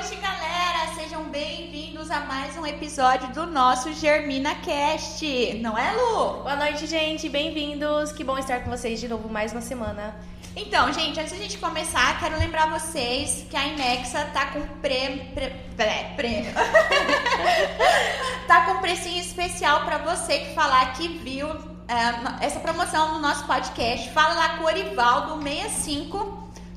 noite, galera! Sejam bem-vindos a mais um episódio do nosso Germina Cast, não é, Lu? Boa noite, gente! Bem-vindos! Que bom estar com vocês de novo mais uma semana. Então, gente, antes de a gente começar, quero lembrar vocês que a Inexa tá com prêmio. Pre, tá com um precinho especial para você que falar que viu é, essa promoção no nosso podcast. Fala lá com o Orivaldo65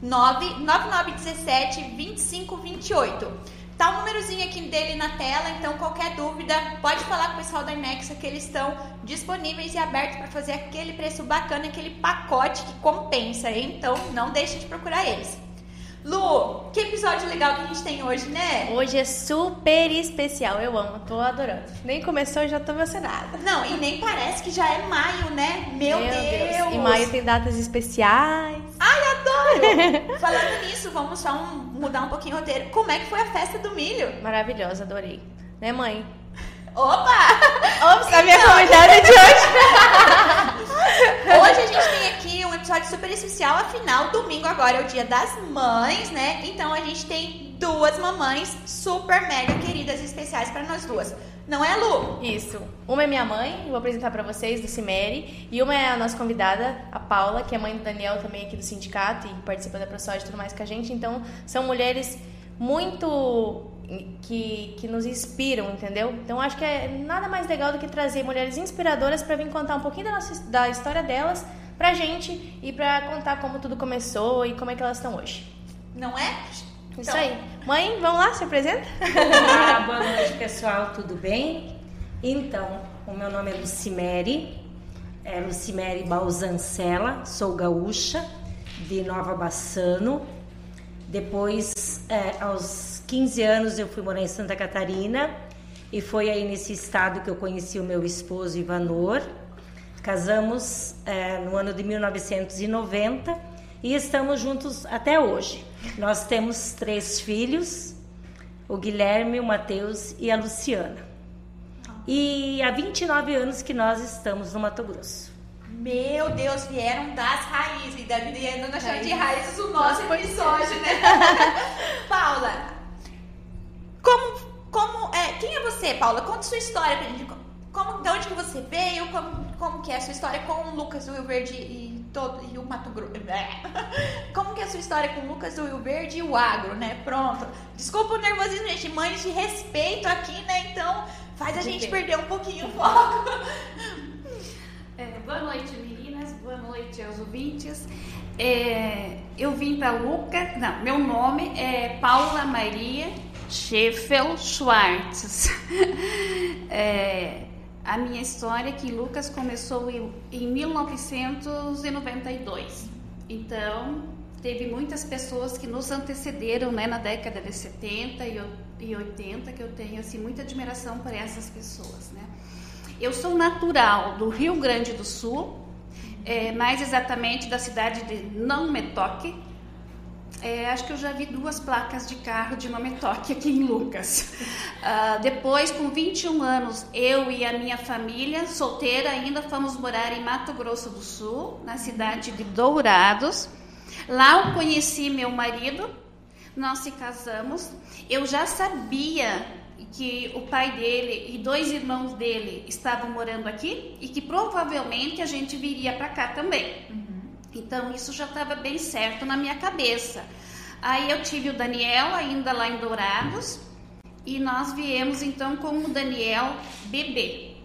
99917 2528. Tá o um númerozinho aqui dele na tela, então qualquer dúvida pode falar com o pessoal da Imexa que eles estão disponíveis e abertos para fazer aquele preço bacana, aquele pacote que compensa, hein? então não deixe de procurar eles. Lu, que episódio legal que a gente tem hoje, né? Hoje é super especial, eu amo, tô adorando. Nem começou, já tô emocionada. Não, e nem parece que já é maio, né? Meu, Meu Deus. Deus. E maio tem datas especiais. Ai, adoro! Falando nisso, vamos só um, mudar um pouquinho o roteiro. Como é que foi a festa do milho? Maravilhosa, adorei. Né, mãe? Opa! Ops, a minha então... convidada de hoje. hoje a gente tem aqui episódio super especial, afinal, domingo agora é o dia das mães, né? Então a gente tem duas mamães super mega queridas e especiais para nós duas. Não é, Lu? Isso. Uma é minha mãe, vou apresentar para vocês, do Cimeri. E uma é a nossa convidada, a Paula, que é mãe do Daniel também aqui do sindicato e participa da ProSoja e tudo mais com a gente. Então, são mulheres muito que, que nos inspiram, entendeu? Então acho que é nada mais legal do que trazer mulheres inspiradoras para vir contar um pouquinho da, nossa, da história delas pra gente e pra contar como tudo começou e como é que elas estão hoje. Não é? Isso então. aí. Mãe, vamos lá, se apresenta? Olá, boa noite pessoal, tudo bem? Então, o meu nome é Lucimere, é Lucimere Balzancella, sou gaúcha de Nova Bassano. Depois, é, aos 15 anos eu fui morar em Santa Catarina e foi aí nesse estado que eu conheci o meu esposo Ivanor. Casamos é, no ano de 1990 e estamos juntos até hoje. Nós temos três filhos, o Guilherme, o Matheus e a Luciana. E há 29 anos que nós estamos no Mato Grosso. Meu Deus, vieram das raízes. E deve não achar de raízes o nosso episódio, né? Paula, como, como, é, quem é você, Paula? Conta sua história pra gente. Como, de onde que você veio? Como, como que é a sua história com o Lucas do Rio Verde e, todo, e o Mato Grosso? Como que é a sua história com o Lucas do Rio Verde e o agro, né? Pronto. Desculpa o nervosismo, gente. Mães de respeito aqui, né? Então faz a de gente quê? perder um pouquinho o foco. É, boa noite, meninas. Boa noite aos ouvintes. É, eu vim para Lucas. Não, meu nome é Paula Maria Scheffel Schwartz. é, a minha história é que Lucas começou em, em 1992. Então, teve muitas pessoas que nos antecederam né, na década de 70 e 80, que eu tenho assim, muita admiração por essas pessoas. Né? Eu sou natural do Rio Grande do Sul, é, mais exatamente da cidade de Não Metoque, é, acho que eu já vi duas placas de carro de nome toque aqui em Lucas. Uh, depois, com 21 anos, eu e a minha família, solteira ainda, fomos morar em Mato Grosso do Sul, na cidade de Dourados. Lá eu conheci meu marido, nós se casamos. Eu já sabia que o pai dele e dois irmãos dele estavam morando aqui e que provavelmente a gente viria para cá também. Então isso já estava bem certo na minha cabeça. Aí eu tive o Daniel ainda lá em Dourados e nós viemos então com o Daniel bebê.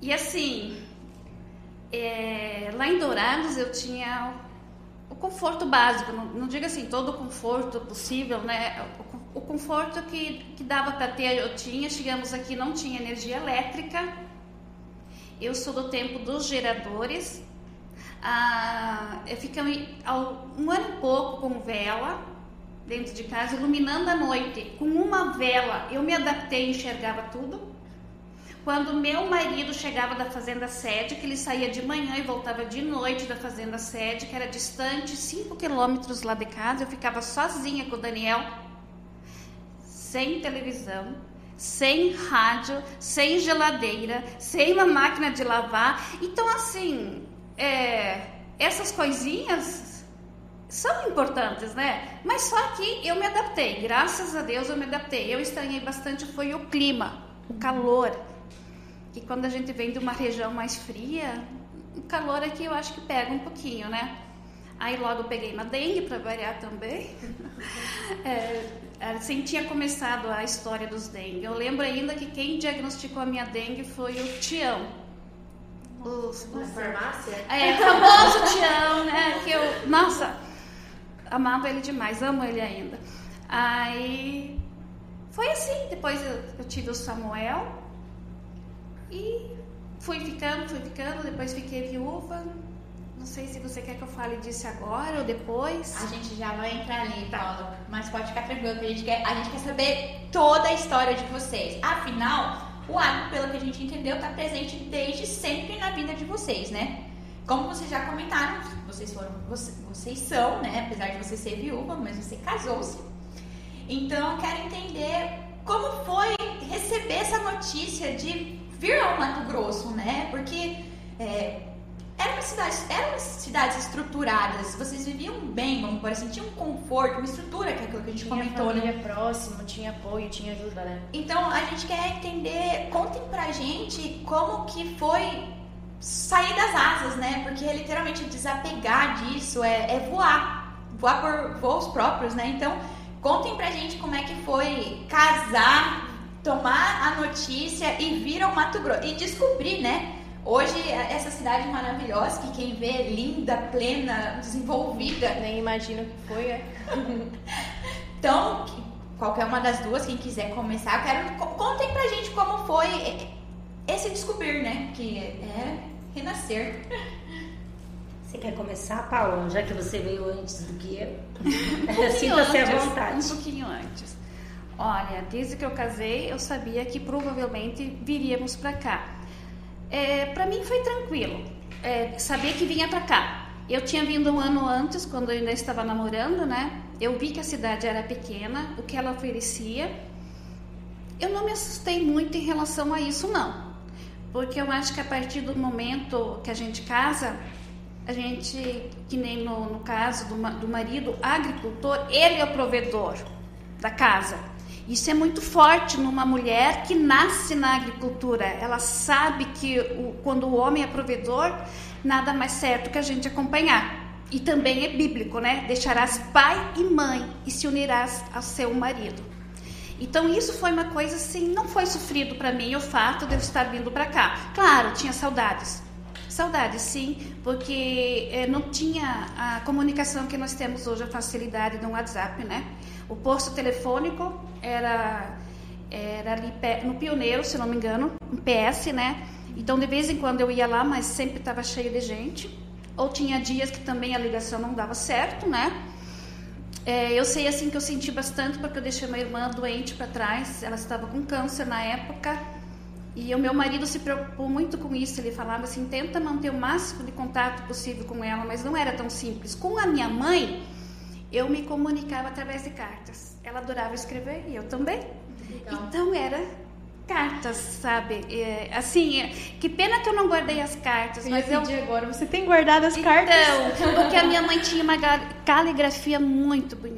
E assim, é, lá em Dourados eu tinha o conforto básico, não, não digo assim todo o conforto possível, né? O, o conforto que, que dava para ter eu tinha. Chegamos aqui não tinha energia elétrica. Eu sou do tempo dos geradores, ah, ficamos um ano e pouco com vela dentro de casa, iluminando a noite. Com uma vela, eu me adaptei e enxergava tudo. Quando meu marido chegava da fazenda sede, que ele saía de manhã e voltava de noite da fazenda sede, que era distante 5 quilômetros lá de casa, eu ficava sozinha com o Daniel, sem televisão, sem rádio, sem geladeira, sem uma máquina de lavar. Então, assim, é, essas coisinhas são importantes, né? Mas só que eu me adaptei, graças a Deus eu me adaptei. Eu estranhei bastante foi o clima, o calor. E quando a gente vem de uma região mais fria, o calor aqui eu acho que pega um pouquinho, né? Aí logo peguei uma dengue para variar também. é, assim tinha começado a história dos dengue. Eu lembro ainda que quem diagnosticou a minha dengue foi o Tião. Os, Na farmácia? É, famoso Tião, né? Que eu, nossa, amava ele demais, amo ele ainda. Aí foi assim, depois eu, eu tive o Samuel e fui ficando, fui ficando, depois fiquei viúva. Não sei se você quer que eu fale disso agora ou depois. A gente já vai entrar ali, Paula. Mas pode ficar tranquilo que a gente quer, a gente quer saber toda a história de vocês. Afinal, o agro, pelo que a gente entendeu, está presente desde sempre na vida de vocês, né? Como vocês já comentaram, vocês foram, vocês, são, né? Apesar de você ser viúva, mas você casou-se. Então, eu quero entender como foi receber essa notícia de vir ao Mato Grosso, né? Porque é, eram cidades, eram cidades estruturadas, vocês viviam bem, vamos por assim, tinha um conforto, uma estrutura, que é aquilo que a gente tinha comentou, família né? próximo, tinha apoio, tinha ajuda, né? Então, a gente quer entender, contem pra gente como que foi sair das asas, né? Porque literalmente desapegar disso, é, é voar, voar por voos próprios, né? Então, contem pra gente como é que foi casar, tomar a notícia e vir ao Mato Grosso e descobrir, né? Hoje, essa cidade maravilhosa, que quem vê é linda, plena, desenvolvida. Nem imagino que foi, é. então, qualquer uma das duas, quem quiser começar, eu quero. Contem pra gente como foi esse descobrir, né? Que é renascer. Você quer começar, Paula? Já que você veio antes do que eu. Um Sinta-se à vontade. Um pouquinho antes. Olha, desde que eu casei, eu sabia que provavelmente viríamos para cá. É, para mim foi tranquilo é, saber que vinha para cá. Eu tinha vindo um ano antes, quando eu ainda estava namorando, né? Eu vi que a cidade era pequena, o que ela oferecia. Eu não me assustei muito em relação a isso, não. Porque eu acho que a partir do momento que a gente casa, a gente, que nem no, no caso do, do marido agricultor, ele é o provedor da casa. Isso é muito forte numa mulher que nasce na agricultura. Ela sabe que o, quando o homem é provedor, nada mais certo que a gente acompanhar. E também é bíblico, né? Deixarás pai e mãe e se unirás ao seu marido. Então isso foi uma coisa assim, não foi sofrido para mim o fato de eu estar vindo para cá. Claro, tinha saudades. Saudades, sim, porque é, não tinha a comunicação que nós temos hoje, a facilidade do WhatsApp, né? O posto telefônico era, era ali no Pioneiro, se não me engano, um PS, né? Então, de vez em quando eu ia lá, mas sempre estava cheio de gente. Ou tinha dias que também a ligação não dava certo, né? É, eu sei assim que eu senti bastante porque eu deixei uma irmã doente para trás. Ela estava com câncer na época. E o meu marido se preocupou muito com isso. Ele falava assim: tenta manter o máximo de contato possível com ela, mas não era tão simples. Com a minha mãe, eu me comunicava através de cartas. Ela adorava escrever e eu também. Legal. Então era cartas, sabe? É, assim, é, que pena que eu não guardei as cartas, eu mas eu agora, você tem guardado as cartas? Então, porque a minha mãe tinha uma caligrafia muito bonita.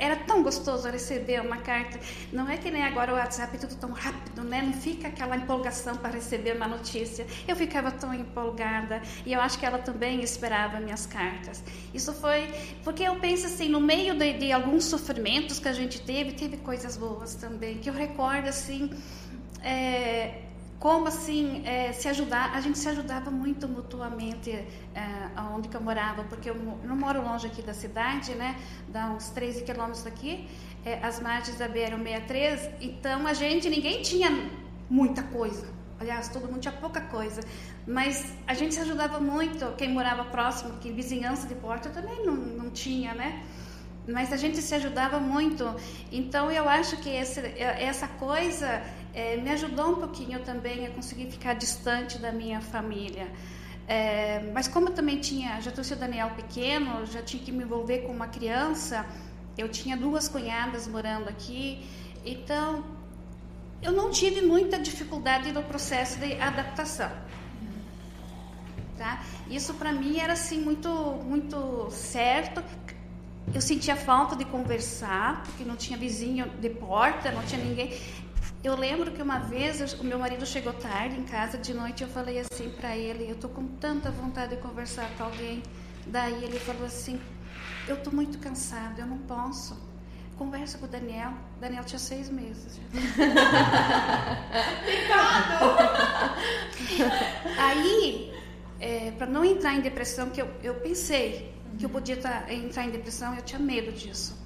Era tão gostoso receber uma carta. Não é que nem agora o WhatsApp tudo tão rápido, né? Não fica aquela empolgação para receber uma notícia. Eu ficava tão empolgada e eu acho que ela também esperava minhas cartas. Isso foi porque eu penso assim, no meio de, de alguns sofrimentos que a gente teve, teve coisas boas também, que eu recordo assim, é, como assim é, se ajudar. A gente se ajudava muito mutuamente é, onde que eu morava porque eu não moro longe aqui da cidade né? Dá uns 13 quilômetros daqui. É, as margens da BR 63 então a gente ninguém tinha muita coisa. Aliás todo mundo tinha pouca coisa. Mas a gente se ajudava muito. Quem morava próximo que vizinhança de porta também não, não tinha né? Mas a gente se ajudava muito. Então eu acho que esse, essa coisa é, me ajudou um pouquinho também a conseguir ficar distante da minha família. É, mas como eu também tinha, já trouxe o Daniel pequeno, já tinha que me envolver com uma criança, eu tinha duas cunhadas morando aqui, então eu não tive muita dificuldade no processo de adaptação. Tá? Isso para mim era assim muito muito certo. eu sentia falta de conversar, porque não tinha vizinho de porta, não tinha ninguém. Eu lembro que uma vez o meu marido chegou tarde em casa de noite, eu falei assim para ele, eu tô com tanta vontade de conversar com alguém. Daí ele falou assim, eu tô muito cansado, eu não posso. Conversa com o Daniel. Daniel tinha seis meses. Aí, é, para não entrar em depressão, que eu, eu pensei que eu podia tá, entrar em depressão, eu tinha medo disso.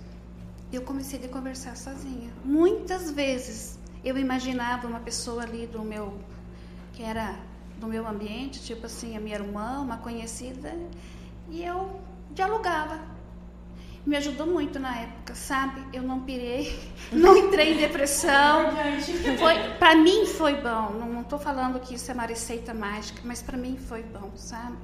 Eu comecei a conversar sozinha. Muitas vezes eu imaginava uma pessoa ali do meu, que era do meu ambiente, tipo assim, a minha irmã, uma conhecida, e eu dialogava. Me ajudou muito na época, sabe? Eu não pirei, não entrei em depressão. Foi, para mim foi bom. Não estou falando que isso é uma receita mágica, mas para mim foi bom, sabe?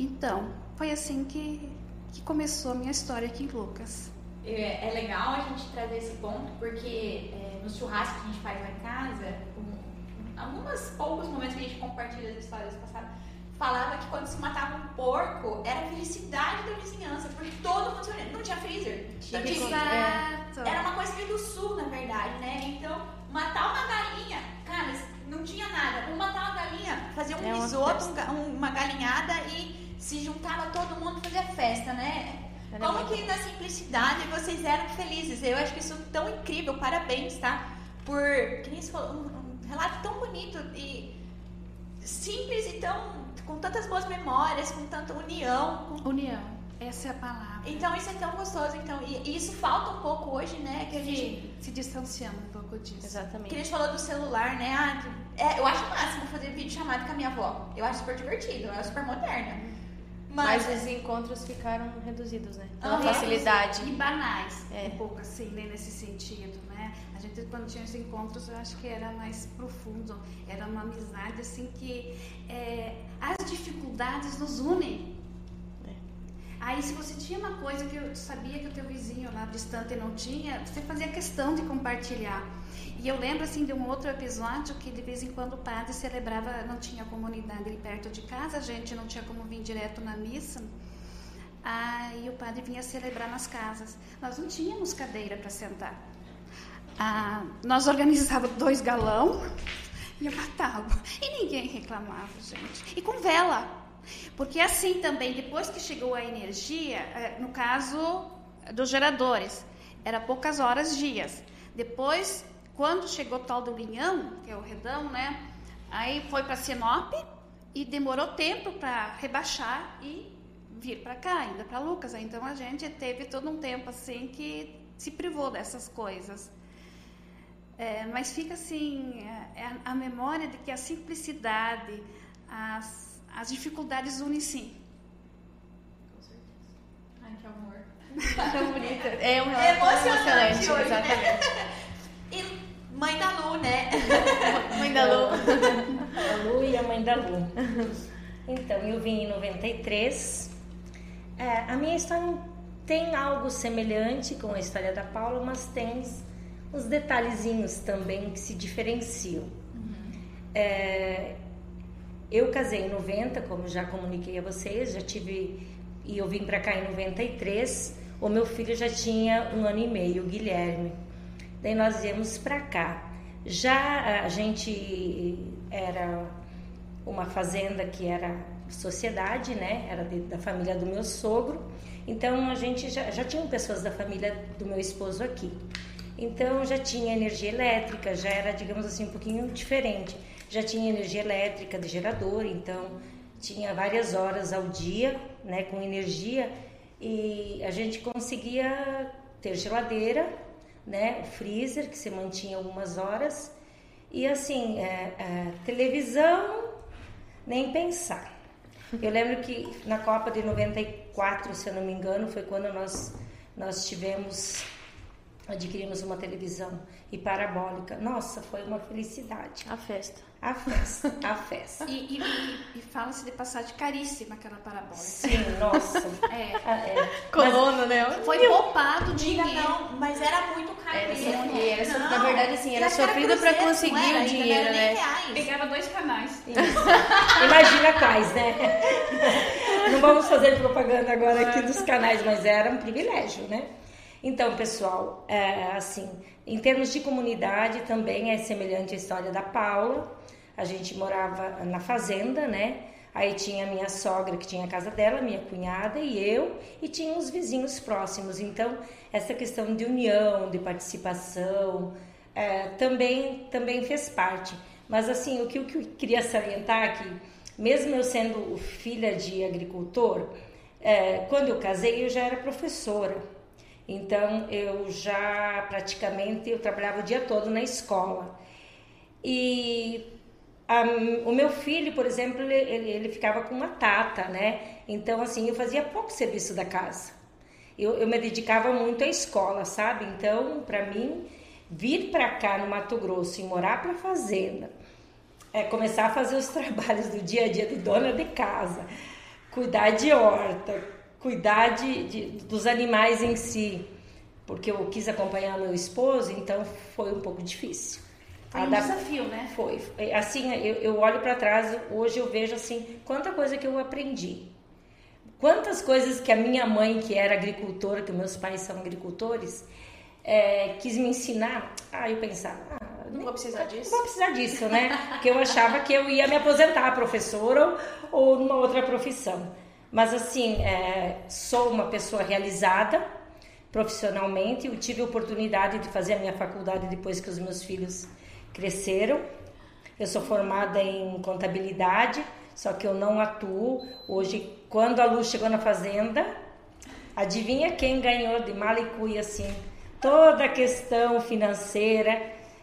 Então, foi assim que, que começou a minha história aqui em Lucas. É, é legal a gente trazer esse ponto, porque é, no churrasco que a gente faz lá em casa, um, alguns poucos momentos que a gente compartilha as histórias passadas, falava que quando se matava um porco, era felicidade da vizinhança, porque todo mundo não tinha freezer. Tinha Exato. Era uma coisa meio do sul, na verdade, né? Então, matar uma galinha, cara, não tinha nada. Um matar uma galinha, fazer um é risoto, um, uma galinhada e se juntava todo mundo fazer festa, né? Era Como que na simplicidade vocês eram felizes? Eu acho que isso é tão incrível, parabéns, tá? Por, que nem falou, um, um relato tão bonito e simples e tão, com tantas boas memórias, com tanta união. Com... União, essa é a palavra. Então isso é tão gostoso, então, e, e isso falta um pouco hoje, né? Que a gente se distanciando um pouco disso. Exatamente. Que a gente falou do celular, né? Ah, é, eu acho o máximo fazer vídeo chamado com a minha avó. Eu acho super divertido, é super moderna. Mas, Mas os encontros ficaram reduzidos, né? Pela facilidade. E banais, é. um pouco assim, né? nesse sentido, né? A gente, quando tinha os encontros, eu acho que era mais profundo. Era uma amizade, assim, que é, as dificuldades nos unem. É. Aí, se você tinha uma coisa que eu sabia que o teu vizinho lá distante não tinha, você fazia questão de compartilhar. E eu lembro assim de um outro episódio que de vez em quando o padre celebrava, não tinha comunidade ali perto de casa, a gente não tinha como vir direto na missa. Aí o padre vinha celebrar nas casas. Nós não tínhamos cadeira para sentar. Ah, nós organizávamos dois galão e matava. E ninguém reclamava, gente. E com vela. Porque assim também, depois que chegou a energia, eh, no caso dos geradores, era poucas horas, dias. Depois quando chegou o tal do Linhão, que é o Redão, né? Aí foi para Sinop e demorou tempo para rebaixar e vir para cá, ainda para Lucas. Então a gente teve todo um tempo assim que se privou dessas coisas. É, mas fica assim é, é a memória de que a simplicidade, as, as dificuldades unem sim. Com certeza. Ai, que amor. Tão bonita. É um relato emocionante, hoje, né? exatamente. Né? Mãe da Lu, né? mãe da Lu. A Lu e a mãe da Lu. Então, eu vim em 93. É, a minha história tem algo semelhante com a história da Paula, mas tem uns detalhezinhos também que se diferenciam. Uhum. É, eu casei em 90, como já comuniquei a vocês, já tive e eu vim para cá em 93. O meu filho já tinha um ano e meio, o Guilherme. Daí nós viemos para cá. Já a gente era uma fazenda que era sociedade, né? Era de, da família do meu sogro. Então a gente já, já tinha pessoas da família do meu esposo aqui. Então já tinha energia elétrica, já era, digamos assim, um pouquinho diferente. Já tinha energia elétrica de gerador, então tinha várias horas ao dia, né, com energia e a gente conseguia ter geladeira né? O freezer que se mantinha algumas horas e assim é, é, televisão nem pensar. Eu lembro que na Copa de 94, se eu não me engano, foi quando nós nós tivemos adquirimos uma televisão e parabólica. Nossa, foi uma felicidade. A festa. A festa, a festa. E, e, e, fala-se de passagem caríssima aquela parabólica. Sim, nossa. É. É. Coluna, né? Foi poupado dinheiro. Não, mas era muito caro era mesmo. Era, na verdade, assim, era sofrido para conseguir o dinheiro, né? Pegava dois canais. Isso. Imagina quais, né? não vamos fazer propaganda agora aqui dos canais, mas era um privilégio, né? Então, pessoal, é, assim, em termos de comunidade também é semelhante à história da Paula. A gente morava na fazenda, né? Aí tinha a minha sogra que tinha a casa dela, minha cunhada e eu, e tinha os vizinhos próximos. Então, essa questão de união, de participação, é, também, também fez parte. Mas, assim, o que eu queria salientar aqui, mesmo eu sendo filha de agricultor, é, quando eu casei eu já era professora. Então eu já praticamente eu trabalhava o dia todo na escola. E a, o meu filho, por exemplo, ele, ele, ficava com uma tata, né? Então assim eu fazia pouco serviço da casa. Eu, eu me dedicava muito à escola, sabe? Então para mim vir para cá no Mato Grosso e morar para fazenda, é começar a fazer os trabalhos do dia a dia de dona de casa, cuidar de horta, cuidar de, de, dos animais em si, porque eu quis acompanhar meu esposo, então foi um pouco difícil. Foi um desafio, né? Foi. Assim, eu, eu olho para trás, hoje eu vejo assim, quanta coisa que eu aprendi. Quantas coisas que a minha mãe, que era agricultora, que meus pais são agricultores, é, quis me ensinar. Ah, eu pensava, ah, não vou precisar disso. Não vou precisar disso, né? Porque eu achava que eu ia me aposentar professora ou, ou numa outra profissão. Mas assim, é, sou uma pessoa realizada profissionalmente. Eu tive a oportunidade de fazer a minha faculdade depois que os meus filhos cresceram. Eu sou formada em contabilidade, só que eu não atuo. Hoje, quando a Lu chegou na fazenda, adivinha quem ganhou de malicuia assim? Toda a questão financeira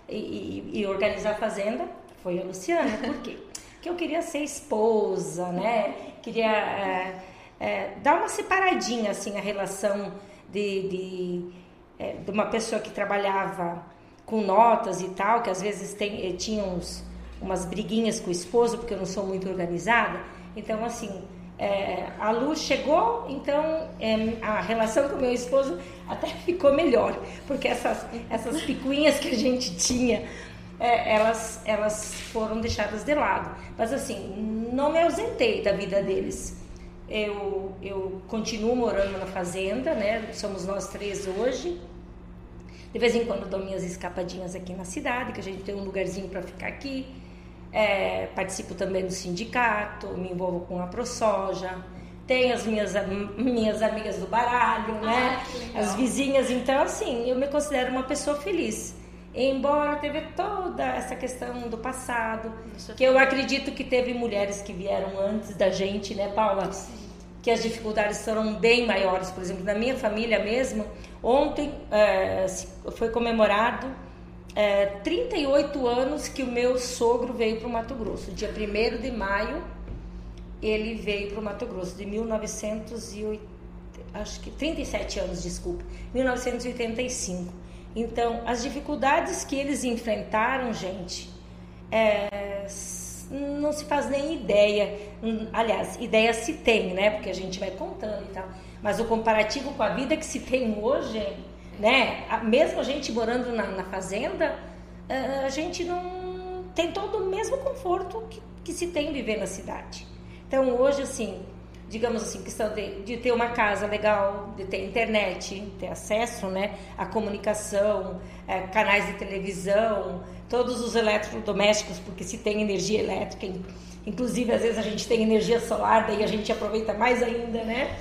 e, e, e organizar a fazenda foi a Luciana. Por quê? Porque eu queria ser esposa, né? queria é, é, dar uma separadinha assim a relação de, de, é, de, uma pessoa que trabalhava com notas e tal, que às vezes tem, eh, tinha uns, umas briguinhas com o esposo, porque eu não sou muito organizada. Então, assim, é, a luz chegou, então é, a relação com o meu esposo até ficou melhor, porque essas, essas picuinhas que a gente tinha é, elas, elas foram deixadas de lado. Mas assim, não me ausentei da vida deles. Eu, eu continuo morando na fazenda, né? Somos nós três hoje. De vez em quando dou minhas escapadinhas aqui na cidade, que a gente tem um lugarzinho para ficar aqui. É, participo também do sindicato, me envolvo com a ProSoja. Tenho as minhas, minhas amigas do baralho, né? Ah, as vizinhas. Então, assim, eu me considero uma pessoa feliz. Embora teve toda essa questão do passado, que eu acredito que teve mulheres que vieram antes da gente, né, Paula? Sim. Que as dificuldades foram bem maiores. Por exemplo, na minha família mesmo, ontem é, foi comemorado é, 38 anos que o meu sogro veio para o Mato Grosso. Dia 1 de maio, ele veio para o Mato Grosso, de 1980, acho que 37 anos, desculpa, 1985. Então, as dificuldades que eles enfrentaram, gente, é, não se faz nem ideia. Hum, aliás, ideia se tem, né? Porque a gente vai contando e tal. Mas o comparativo com a vida que se tem hoje, né? Mesmo a gente morando na, na fazenda, é, a gente não tem todo o mesmo conforto que, que se tem viver na cidade. Então, hoje, assim, digamos assim, questão de, de ter uma casa legal, de ter internet, ter acesso né, à comunicação, é, canais de televisão, todos os eletrodomésticos, porque se tem energia elétrica, inclusive às vezes a gente tem energia solar, daí a gente aproveita mais ainda, né?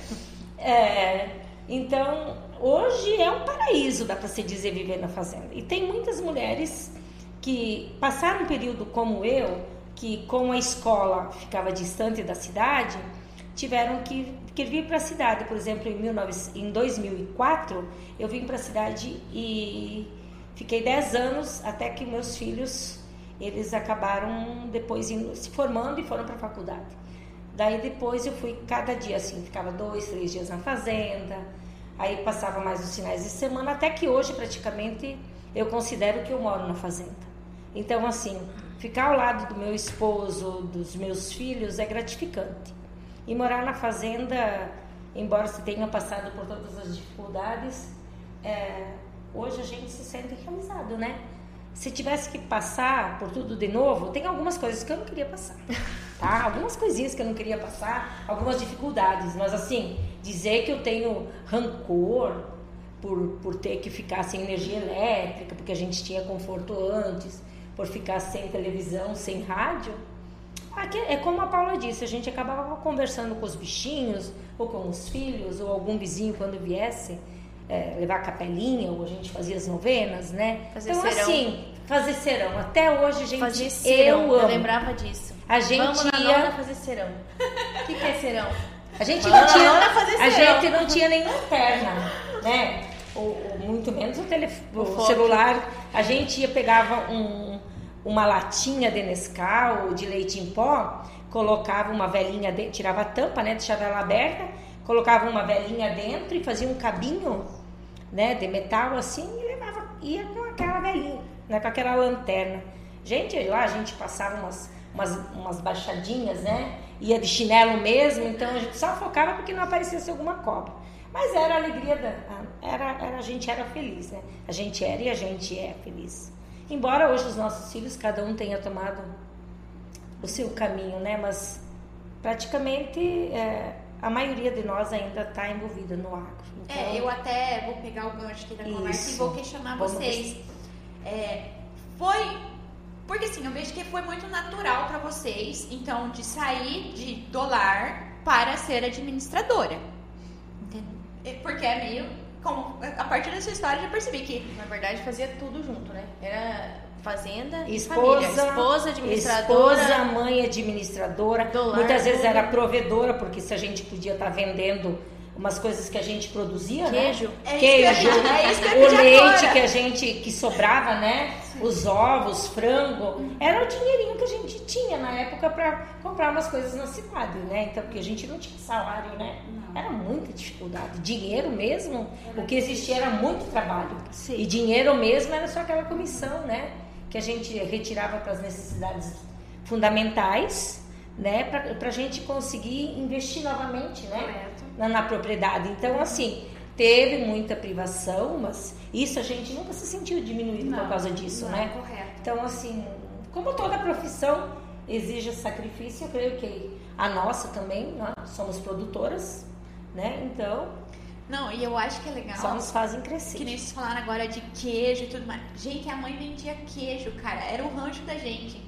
É, então, hoje é um paraíso, dá para se dizer, viver na fazenda. E tem muitas mulheres que passaram um período como eu, que com a escola ficava distante da cidade, tiveram que, que vir para a cidade. Por exemplo, em, 19, em 2004, eu vim para a cidade e fiquei 10 anos até que meus filhos eles acabaram depois indo, se formando e foram para a faculdade. Daí depois eu fui cada dia assim, ficava dois, três dias na fazenda, aí passava mais os finais de semana, até que hoje praticamente eu considero que eu moro na fazenda. Então assim, ficar ao lado do meu esposo, dos meus filhos é gratificante. E morar na fazenda, embora se tenha passado por todas as dificuldades, é, hoje a gente se sente realizado, né? Se tivesse que passar por tudo de novo, tem algumas coisas que eu não queria passar. tá? Algumas coisinhas que eu não queria passar, algumas dificuldades, mas assim, dizer que eu tenho rancor por, por ter que ficar sem energia elétrica, porque a gente tinha conforto antes, por ficar sem televisão, sem rádio, aqui é como a Paula disse, a gente acabava conversando com os bichinhos, ou com os filhos, ou algum vizinho quando viesse é, levar a capelinha, ou a gente fazia as novenas, né? Fazer então, serão. assim, fazer serão. Até hoje, gente, Fazer serão, eu eu, amo. lembrava disso. A gente Vamos na ia- nona fazer serão. O que, que é serão? A gente Vamos não tinha, a serão. gente não tinha nem lanterna, né? Ou, ou muito menos o, o foco. celular. A gente ia pegava um- uma latinha de Nescau de leite em pó, colocava uma velinha dentro, tirava a tampa, né? Deixava ela aberta, colocava uma velinha dentro e fazia um cabinho, né? De metal assim e levava, ia com aquela velinha, né? Com aquela lanterna. Gente, lá a gente passava umas, umas, umas baixadinhas, né? Ia de chinelo mesmo, então a gente só focava porque não aparecesse alguma cobra. Mas era a alegria da. Era, era, a gente era feliz, né? A gente era e a gente é feliz. Embora hoje os nossos filhos, cada um tenha tomado o seu caminho, né? Mas praticamente é, a maioria de nós ainda está envolvida no agro. Então, É, eu até vou pegar o gancho aqui da conversa e Isso. vou questionar Vamos vocês. É, foi. Porque assim, eu vejo que foi muito natural para vocês, então, de sair de dólar para ser administradora. Entendeu? É, Porque é meio. Como, a partir da sua história, eu já percebi que. Na verdade, fazia tudo junto, né? Era fazenda e Esposa, família. Esposa, administradora. esposa, mãe administradora, muitas vezes era provedora, porque se a gente podia estar vendendo umas coisas que a gente produzia, Queijo. né? É Queijo, é isso que eu ia o leite agora. que a gente que sobrava, né? Os ovos, frango, era o dinheirinho que a gente tinha na época para comprar umas coisas na cidade, né? Então, porque a gente não tinha salário, né? Era muita dificuldade. Dinheiro mesmo, o que existia era muito trabalho. Sim. E dinheiro mesmo era só aquela comissão, né? Que a gente retirava para as necessidades fundamentais, né? Para a gente conseguir investir novamente, né? Correto. Na, na propriedade. Então, assim, teve muita privação, mas isso a gente nunca se sentiu diminuído por Não, causa disso, não, né? correto. Então, assim, como toda profissão exige sacrifício, eu creio que a nossa também, nós somos produtoras, né? Então, Não, e eu acho que é legal. só nos fazem Que crescer. nem vocês falaram agora de queijo e tudo mais. Gente, a mãe vendia queijo, cara. Era o rancho da gente.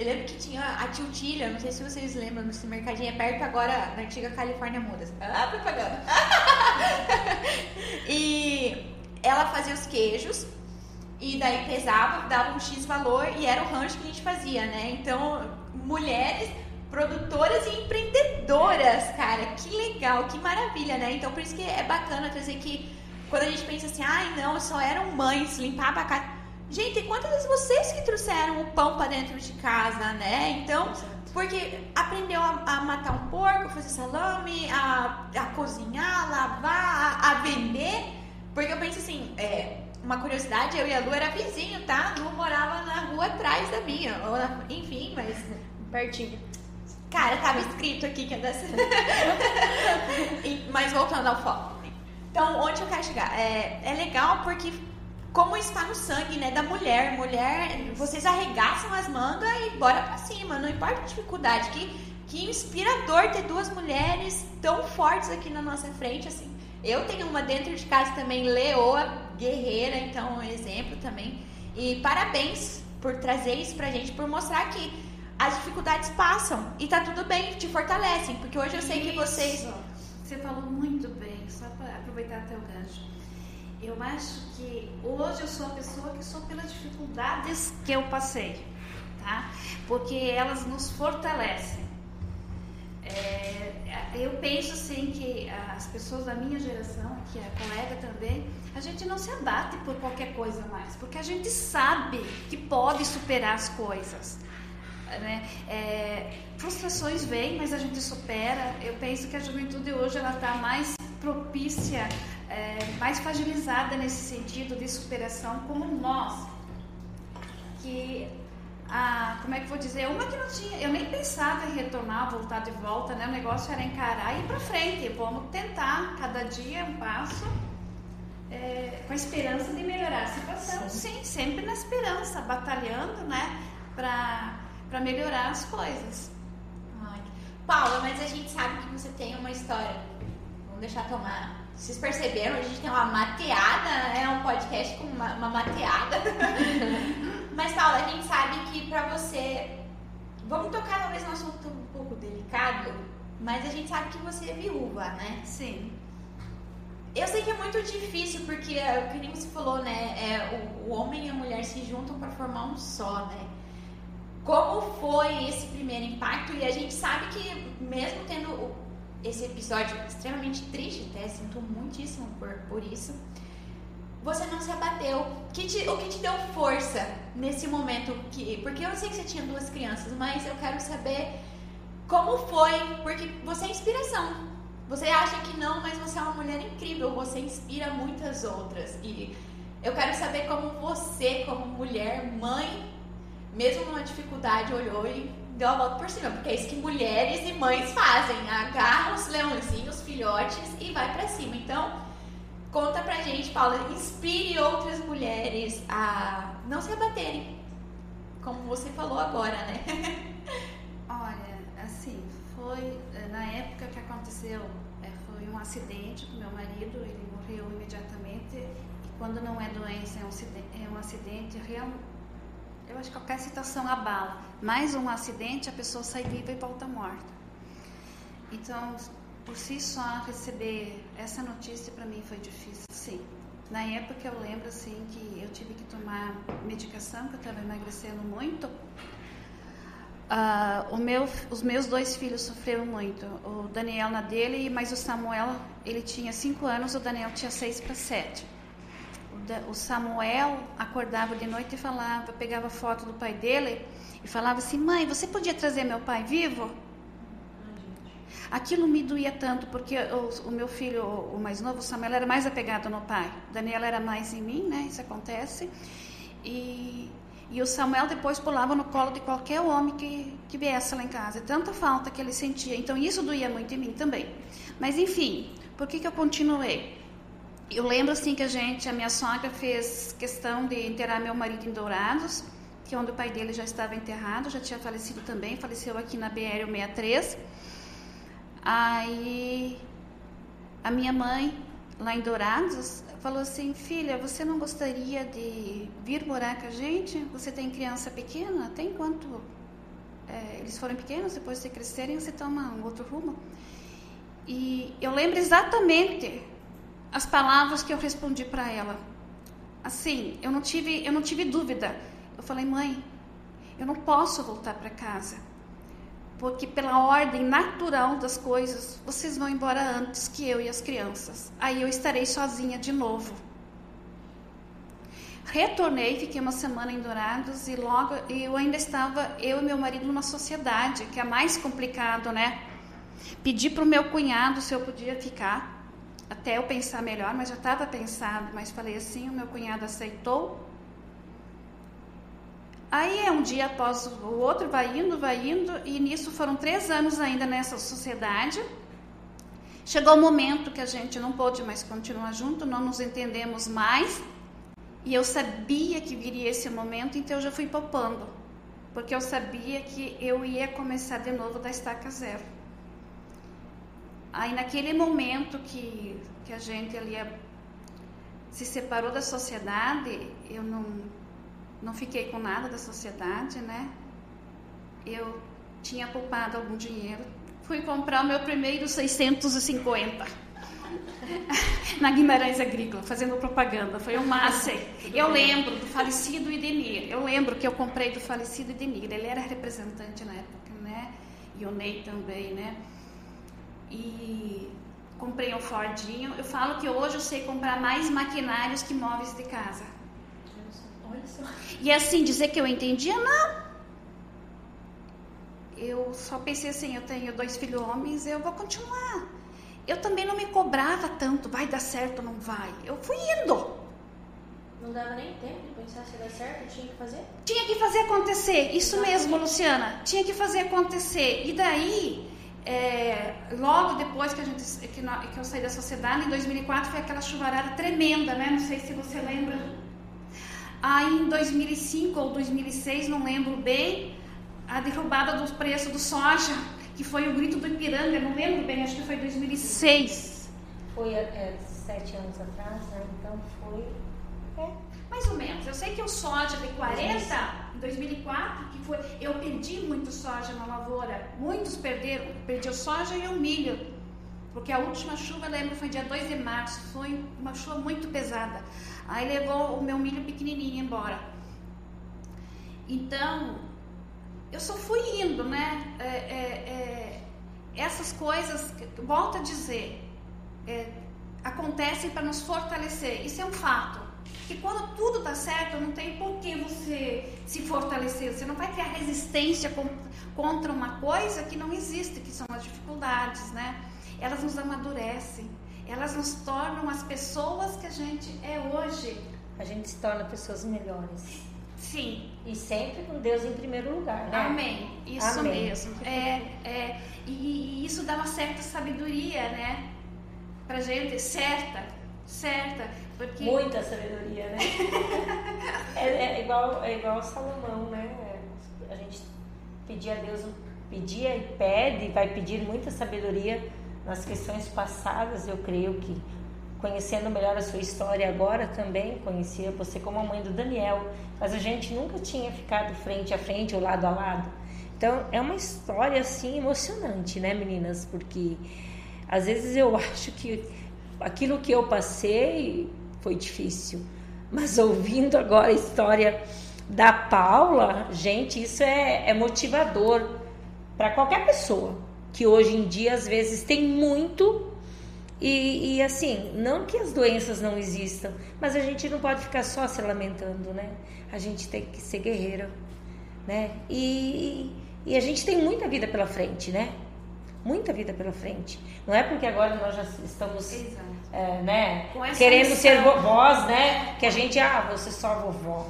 Eu lembro que tinha a Tiltilha, não sei se vocês lembram, nesse mercadinho é perto agora, na antiga Califórnia Mudas. Ah, propaganda. e ela fazia os queijos, e daí pesava, dava um X valor, e era o rancho que a gente fazia, né? Então, mulheres produtoras e empreendedoras, cara. Que legal, que maravilha, né? Então, por isso que é bacana trazer que quando a gente pensa assim, ai não, só eram mães, limpava a casa. Gente, quantas vezes vocês que trouxeram o pão pra dentro de casa, né? Então, porque aprendeu a, a matar um porco, fazer salame, a, a cozinhar, a lavar, a, a vender. Porque eu penso assim, é, uma curiosidade, eu e a Lu era vizinho, tá? A Lu morava na rua atrás da minha. ou na- enfim, mas Pertinho. Cara, tava escrito aqui que é dessa. Mas voltando ao foco. Então, onde eu quero chegar? É, é legal porque, como está no sangue né, da mulher, mulher, vocês arregaçam as mangas e bora pra cima, não importa a dificuldade. Que, que inspirador ter duas mulheres tão fortes aqui na nossa frente, assim. Eu tenho uma dentro de casa também, Leoa, guerreira, então, um exemplo também. E parabéns por trazer isso pra gente, por mostrar que as dificuldades passam e tá tudo bem, te fortalecem, porque hoje eu sei que vocês. Isso. Você falou muito bem, só para aproveitar até o gancho. Eu acho que hoje eu sou a pessoa que sou pelas dificuldades que eu passei, tá? Porque elas nos fortalecem. É, eu penso assim que as pessoas da minha geração, que é colega também, a gente não se abate por qualquer coisa mais, porque a gente sabe que pode superar as coisas. Né? É, frustrações vêm, mas a gente supera. Eu penso que a juventude hoje ela está mais propícia, é, mais fragilizada nesse sentido de superação, como nós, que a, como é que vou dizer, uma que não tinha, eu nem pensava em retornar, voltar de volta, né? O negócio era encarar e ir para frente. Vamos tentar cada dia um passo. é, com a esperança de melhorar a situação, sim, sempre na esperança, batalhando, né, para para melhorar as coisas. Paula, mas a gente sabe que você tem uma história. Vamos deixar tomar. Vocês perceberam? A gente tem uma mateada, é um podcast com uma, uma mateada. mas, Paula, a gente sabe que pra você. Vamos tocar talvez num assunto um pouco delicado, mas a gente sabe que você é viúva, né? Sim. Eu sei que é muito difícil, porque, é, o que nem você falou, né? É, o, o homem e a mulher se juntam para formar um só, né? Como foi esse primeiro impacto? E a gente sabe que, mesmo tendo esse episódio extremamente triste, até sinto muitíssimo por, por isso, você não se abateu. Que te, o que te deu força nesse momento? Que, porque eu sei que você tinha duas crianças, mas eu quero saber como foi, porque você é inspiração você acha que não, mas você é uma mulher incrível, você inspira muitas outras. E eu quero saber como você, como mulher, mãe, mesmo numa dificuldade, olhou e deu a volta por cima, porque é isso que mulheres e mães fazem, agarram os leãozinhos, filhotes e vai para cima. Então, conta pra gente, Paula, inspire outras mulheres a não se abaterem, como você falou agora, né? Olha, assim, foi na época que aconteceu um acidente com meu marido, ele morreu imediatamente. E quando não é doença, é um acidente, é um acidente real. Eu acho que qualquer situação abala. Mais um acidente, a pessoa sai viva e volta morta. Então, por si só, receber essa notícia para mim foi difícil, sim. Na época eu lembro assim que eu tive que tomar medicação, que eu estava emagrecendo muito. Uh, meu, os meus dois filhos sofreram muito. O Daniel na dele, mas o Samuel, ele tinha cinco anos, o Daniel tinha seis para sete. O, Samuel acordava de noite e falava, pegava foto do pai dele e falava assim: Mãe, você podia trazer meu pai vivo? Aquilo me doía tanto, porque o, o meu filho, o mais novo, o Samuel, era mais apegado no pai. O Daniel era mais em mim, né? Isso acontece. E e o Samuel depois pulava no colo de qualquer homem que, que viesse lá em casa. Tanta falta que ele sentia. Então isso doía muito em mim também. Mas enfim, por que, que eu continuei? Eu lembro assim que a gente, a minha sogra fez questão de enterrar meu marido em Dourados, que é onde o pai dele já estava enterrado, já tinha falecido também, faleceu aqui na BR 63. Aí a minha mãe, lá em Dourados, falou assim: Filha, você não gostaria de vir morar com a gente? Você tem criança pequena? Até enquanto é, eles forem pequenos, depois de crescerem, você toma um outro rumo. E eu lembro exatamente as palavras que eu respondi para ela. Assim, eu não tive, eu não tive dúvida. Eu falei, mãe, eu não posso voltar para casa porque pela ordem natural das coisas, vocês vão embora antes que eu e as crianças. Aí eu estarei sozinha de novo. Retornei, fiquei uma semana em Dourados e logo eu ainda estava, eu e meu marido, numa sociedade, que é mais complicado, né? Pedi para o meu cunhado se eu podia ficar, até eu pensar melhor, mas já estava pensado, mas falei assim, o meu cunhado aceitou, Aí é um dia após o outro, vai indo, vai indo, e nisso foram três anos ainda nessa sociedade. Chegou o momento que a gente não pôde mais continuar junto, não nos entendemos mais, e eu sabia que viria esse momento, então eu já fui poupando, porque eu sabia que eu ia começar de novo da estaca zero. Aí naquele momento que, que a gente ali se separou da sociedade, eu não não fiquei com nada da sociedade, né? Eu tinha poupado algum dinheiro. Fui comprar o meu primeiro 650 na Guimarães Agrícola, fazendo propaganda. Foi um massa. Eu lembro do falecido Idenir. Eu lembro que eu comprei do falecido Idenir. Ele era representante na época, né? E o Ney também, né? E comprei um Fordinho. Eu falo que hoje eu sei comprar mais maquinários que móveis de casa. E assim, dizer que eu entendia, não. Eu só pensei assim, eu tenho dois filhos homens, eu vou continuar. Eu também não me cobrava tanto, vai dar certo ou não vai. Eu fui indo. Não dava nem tempo de pensar se dar certo, tinha que fazer? Tinha que fazer acontecer, isso Exatamente. mesmo, Luciana. Tinha que fazer acontecer. E daí, é, logo depois que, a gente, que, que eu saí da sociedade, em 2004, foi aquela chuvarada tremenda, né? Não sei se você lembra Aí em 2005 ou 2006, não lembro bem, a derrubada do preço do soja, que foi o grito do Ipiranga, não lembro bem, acho que foi 2006. Foi é, sete anos atrás, né? Então foi. É. Mais ou menos. Eu sei que o soja de 40, em 2004, que foi. Eu perdi muito soja na lavoura. Muitos perderam. Perdi o soja e o milho. Porque a última chuva, eu lembro, foi dia 2 de março. Foi uma chuva muito pesada. Aí levou o meu milho pequenininho embora. Então, eu só fui indo, né? É, é, é, essas coisas, volto a dizer, é, acontecem para nos fortalecer. Isso é um fato. Que quando tudo está certo, não tem por que você se fortalecer. Você não vai criar resistência contra uma coisa que não existe, que são as dificuldades, né? Elas nos amadurecem, elas nos tornam as pessoas que a gente é hoje. A gente se torna pessoas melhores. Sim. E sempre com Deus em primeiro lugar, né? Amém. Isso Amém. mesmo. É, é, e, e isso dá uma certa sabedoria, né? Pra gente, certa, certa. Porque... Muita sabedoria, né? é, é, igual, é igual Salomão, né? A gente pedia a Deus, pedia e pede, vai pedir muita sabedoria nas questões passadas, eu creio que conhecendo melhor a sua história agora também, conhecia você como a mãe do Daniel, mas a gente nunca tinha ficado frente a frente ou lado a lado. Então é uma história assim emocionante, né, meninas? Porque às vezes eu acho que aquilo que eu passei foi difícil, mas ouvindo agora a história da Paula, gente, isso é, é motivador para qualquer pessoa que hoje em dia às vezes tem muito e, e, assim, não que as doenças não existam, mas a gente não pode ficar só se lamentando, né? A gente tem que ser guerreira, né? E, e a gente tem muita vida pela frente, né? Muita vida pela frente. Não é porque agora nós já estamos, é, né? Querendo ser vovós, né? Que a gente, ah, você só vovó.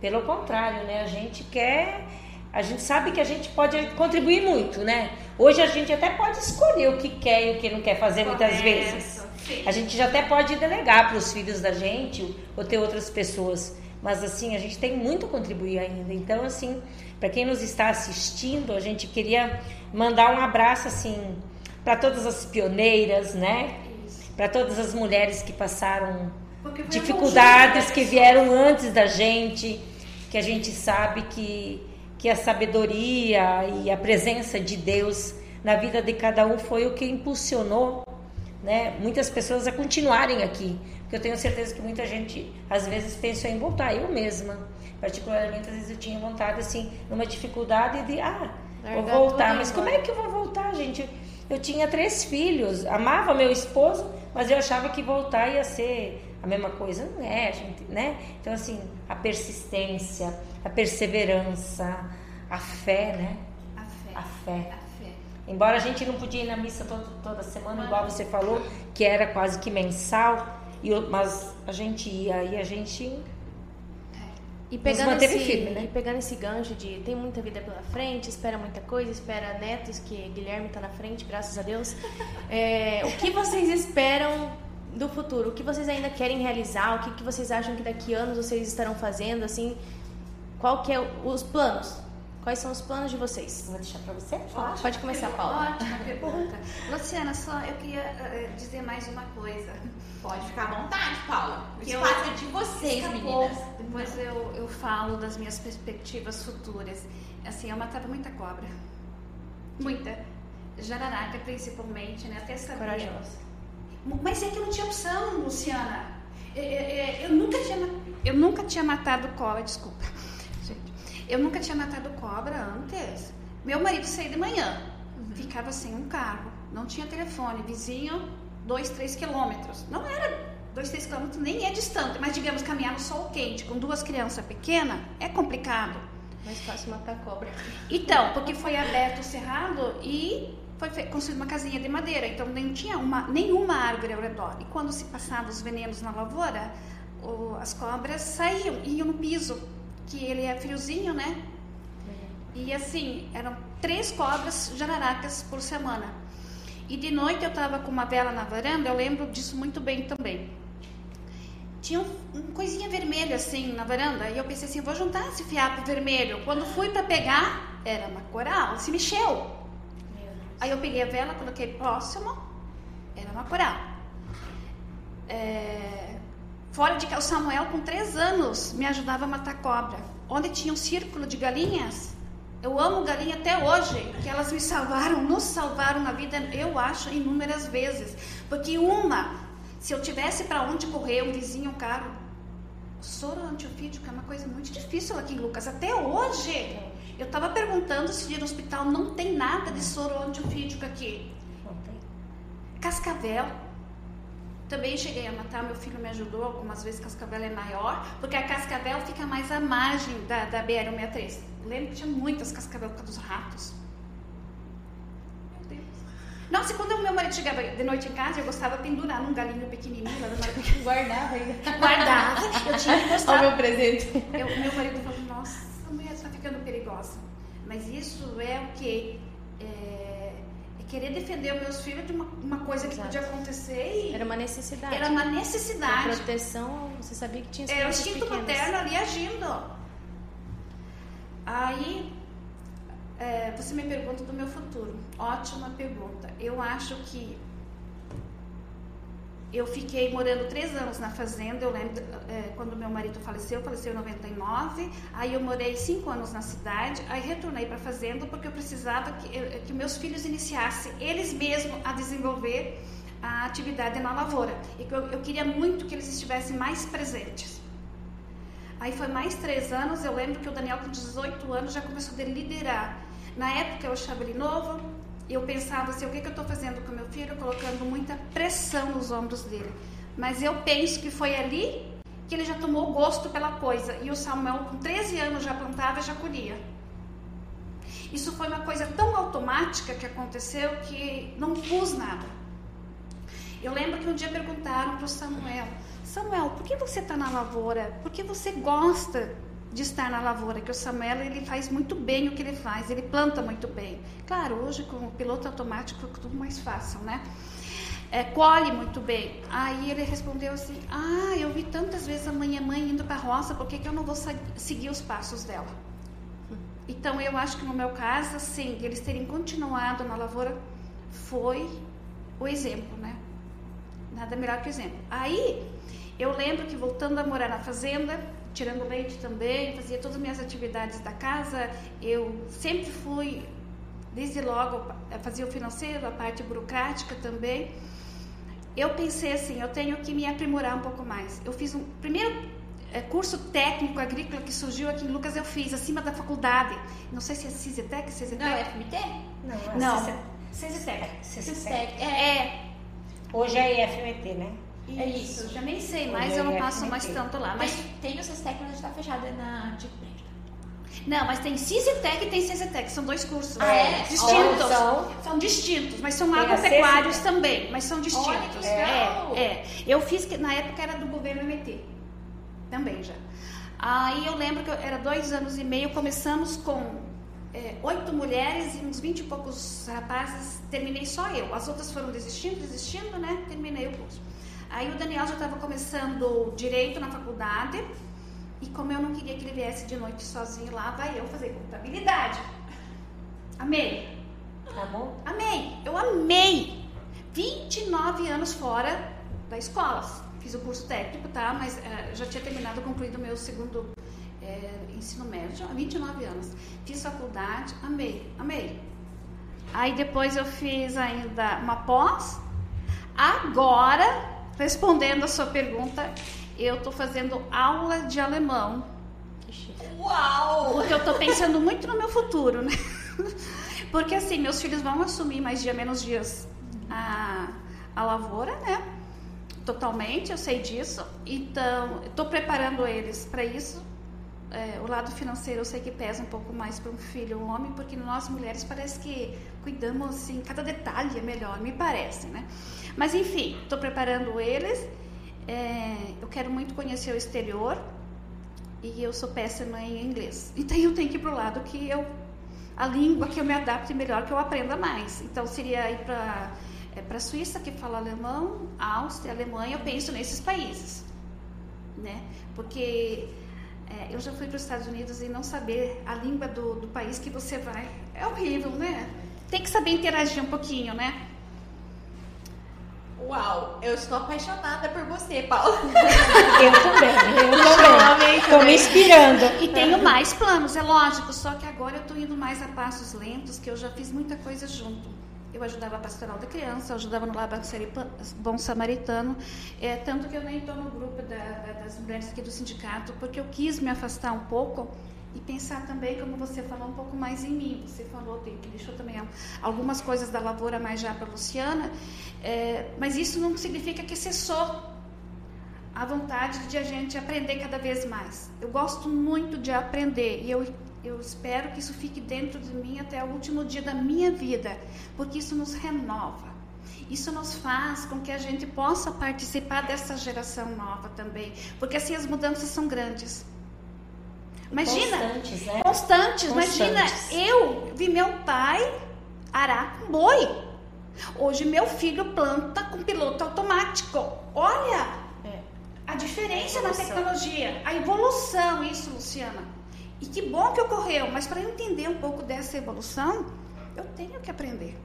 Pelo contrário, né? A gente quer a gente sabe que a gente pode contribuir muito, né? Hoje a gente até pode escolher o que quer e o que não quer fazer muitas vezes. Sim. A gente já até pode delegar para os filhos da gente ou ter outras pessoas. Mas assim, a gente tem muito a contribuir ainda. Então, assim, para quem nos está assistindo, a gente queria mandar um abraço assim para todas as pioneiras, né? Para todas as mulheres que passaram dificuldades, que vieram antes da gente, que a gente sabe que que a sabedoria e a presença de Deus na vida de cada um foi o que impulsionou né, muitas pessoas a continuarem aqui. Porque eu tenho certeza que muita gente às vezes pensou em voltar, eu mesma. Particularmente, às vezes eu tinha vontade, assim, numa dificuldade de, ah, vou voltar. Mas como é que eu vou voltar, gente? Eu tinha três filhos, amava meu esposo, mas eu achava que voltar ia ser a mesma coisa. Não é, gente, né? Então, assim, a persistência, a perseverança, a fé, né? A fé. A fé. A fé. Embora a gente não podia ir na missa toda, toda semana, igual você falou, que era quase que mensal, e, mas a gente ia e a gente e pegando, esse, firme, né? e pegando esse gancho de tem muita vida pela frente, espera muita coisa, espera netos, que Guilherme está na frente, graças a Deus. É, o que vocês esperam do futuro? O que vocês ainda querem realizar? O que, que vocês acham que daqui a anos vocês estarão fazendo? Assim, qual que é os planos? Quais são os planos de vocês? Vou deixar para você. Ótimo, Pode começar, Paula. Ótima pergunta. Luciana, só eu queria uh, dizer mais uma coisa. Pode ficar à vontade, Paula. O que espaço eu, é de vocês, meninas. Depois eu, eu falo das minhas perspectivas futuras. Assim, eu matava muita cobra. Muita. Jararaca, principalmente, né? Até saber. Corajosa. Mas é que não tinha opção, Luciana. Eu, é, eu, eu, nunca tinha, eu nunca tinha matado cobra, desculpa. Eu nunca tinha matado cobra antes. Meu marido saía de manhã, uhum. ficava sem um carro, não tinha telefone, vizinho, dois, três quilômetros. Não era dois, três quilômetros, nem é distante, mas digamos, caminhar no sol quente com duas crianças pequenas é complicado. Mais fácil matar cobra. Então, porque foi aberto o cerrado e foi construída uma casinha de madeira, então nem tinha uma, nenhuma árvore ao redor. E quando se passavam os venenos na lavoura, as cobras saíam iam no piso, que ele é friozinho, né? E assim, eram três cobras jararacas por semana. E de noite eu estava com uma vela na varanda, eu lembro disso muito bem também. Tinha um, um coisinha vermelha assim na varanda, e eu pensei assim, vou juntar esse fiapo vermelho. Quando fui para pegar, era uma coral, se mexeu. Aí eu peguei a vela, coloquei próximo, era uma coral. É, fora de que o Samuel, com três anos, me ajudava a matar cobra. Onde tinha um círculo de galinhas, eu amo galinha até hoje, que elas me salvaram, nos salvaram na vida, eu acho, inúmeras vezes. Porque uma, se eu tivesse para onde correr, um vizinho, um carro, soro antiofídico é uma coisa muito difícil aqui em Lucas. Até hoje, eu estava perguntando se no hospital não tem nada de soro antiofídico aqui. Não tem. Cascavel. Também cheguei a matar, meu filho me ajudou algumas vezes, Cascavel é maior, porque a Cascavel fica mais à margem da, da BR-163. Lembro que tinha muitas Cascavel por causa dos ratos. Meu Deus. Nossa, e quando o meu marido chegava de noite em casa, eu gostava de pendurar num galinho pequenininho lá do marido. Guardava ainda. Guardava, eu tinha que Olha o gostar. meu presente. Eu, meu marido falou, nossa, a mulher está ficando perigosa. Mas isso é o que? É, é querer defender os meus filhos de uma, uma coisa que Exato. podia acontecer e Era uma necessidade. era uma A necessidade. proteção, você sabia que tinha Era o crianças instinto pequenas. materno ali agindo. Aí, é, você me pergunta do meu futuro. Ótima pergunta. Eu acho que eu fiquei morando três anos na fazenda. Eu lembro é, quando meu marido faleceu, faleceu em 99. Aí eu morei cinco anos na cidade. Aí retornei para a fazenda porque eu precisava que, eh, que meus filhos iniciassem eles mesmos a desenvolver a atividade na lavoura. E eu, eu queria muito que eles estivessem mais presentes. Aí foi mais três anos. Eu lembro que o Daniel, com 18 anos, já começou a liderar. Na época eu achava ele novo. Eu pensava assim: o que, que eu estou fazendo com meu filho? Colocando muita pressão nos ombros dele. Mas eu penso que foi ali que ele já tomou gosto pela coisa. E o Samuel, com 13 anos, já plantava e já colhia. Isso foi uma coisa tão automática que aconteceu que não pus nada. Eu lembro que um dia perguntaram para o Samuel: Samuel, por que você está na lavoura? Por que você gosta de estar na lavoura? Que o Samuel ele faz muito bem o que ele faz, ele planta muito bem. Claro, hoje com o piloto automático é tudo mais fácil, né? É, colhe muito bem. Aí ele respondeu assim: Ah, eu vi tantas vezes a minha mãe indo para a roça, por que, que eu não vou seguir os passos dela? Então eu acho que no meu caso, assim, eles terem continuado na lavoura foi o exemplo, né? Nada melhor que o exemplo. Aí eu lembro que voltando a morar na fazenda, tirando leite também, fazia todas as minhas atividades da casa, eu sempre fui, desde logo, fazia o financeiro, a parte burocrática também. Eu pensei assim, eu tenho que me aprimorar um pouco mais. Eu fiz um primeiro é, curso técnico agrícola que surgiu aqui em Lucas, eu fiz acima da faculdade. Não sei se é Cisetec, Cisetec. Não, é FMT? Não, Não. Cisitec. Cisitec. É, É, Hoje é IFMT, né? É isso. eu já nem sei Hoje eu não é passo mais tanto lá. Mas Mas tem o Cisitec, mas está fechado é na de prédio. Não, mas tem Cisetec e tem Cisetec, são dois cursos. Ah, é? Distintos. São- São distintos, mas são Tem agropecuários também, mas são distintos. Olha. É, é. Eu fiz que na época era do governo MT. Também já. Aí eu lembro que eu- era dois anos e meio, começamos com é, oito mulheres e uns vinte e poucos rapazes, terminei só eu. As outras foram desistindo, desistindo, né? Terminei o curso. Aí o Daniel já estava começando direito na faculdade. E como eu não queria que ele viesse de noite sozinho lá, vai eu fazer contabilidade. Amei. Tá bom? Amei. Eu amei. 29 anos fora da escola. Fiz o curso técnico, tá? Mas eh, já tinha terminado, concluído o meu segundo eh, ensino médio. Há 29 anos. Fiz faculdade. Amei. Amei. Aí depois eu fiz ainda uma pós. Agora, respondendo a sua pergunta, eu tô fazendo aula de alemão. Uau! Porque eu tô pensando muito no meu futuro, né? Porque assim, meus filhos vão assumir mais dia, menos dias a, a lavoura, né? Totalmente, eu sei disso. Então, tô preparando eles para isso. É, o lado financeiro eu sei que pesa um pouco mais para um filho, um homem, porque nós mulheres parece que cuidamos assim, cada detalhe é melhor, me parece, né? Mas enfim, estou preparando eles. É, eu quero muito conhecer o exterior e eu sou péssima em inglês. Então eu tenho que ir pro lado que eu a língua que eu me adapte melhor, que eu aprenda mais. Então seria ir para é, para Suíça que fala alemão, Áustria, Alemanha, eu penso nesses países, né? Porque é, eu já fui para os Estados Unidos e não saber a língua do, do país que você vai é horrível, né? tem que saber interagir um pouquinho, né? Uau, eu estou apaixonada por você, Paula. Eu também, eu também. Estou me inspirando. E tenho mais planos, é lógico, só que agora eu estou indo mais a passos lentos, que eu já fiz muita coisa junto. Eu ajudava a pastoral da criança, eu ajudava no Lar Bom Samaritano, é, tanto que eu nem estou no grupo da, da, das mulheres aqui do sindicato, porque eu quis me afastar um pouco e pensar também, como você falou, um pouco mais em mim. Você falou, que deixou também algumas coisas da lavoura mais já para a Luciana, é, mas isso não significa que cessou a vontade de a gente aprender cada vez mais. Eu gosto muito de aprender e eu, eu espero que isso fique dentro de mim até o último dia da minha vida, porque isso nos renova. Isso nos faz com que a gente possa participar dessa geração nova também, porque assim as mudanças são grandes. Imagina. Constantes, né? Constantes. Imagina, eu vi meu pai arar com boi. Hoje meu filho planta com piloto automático. Olha é. a diferença a na tecnologia, a evolução, isso, Luciana. E que bom que ocorreu, mas para entender um pouco dessa evolução, eu tenho que aprender.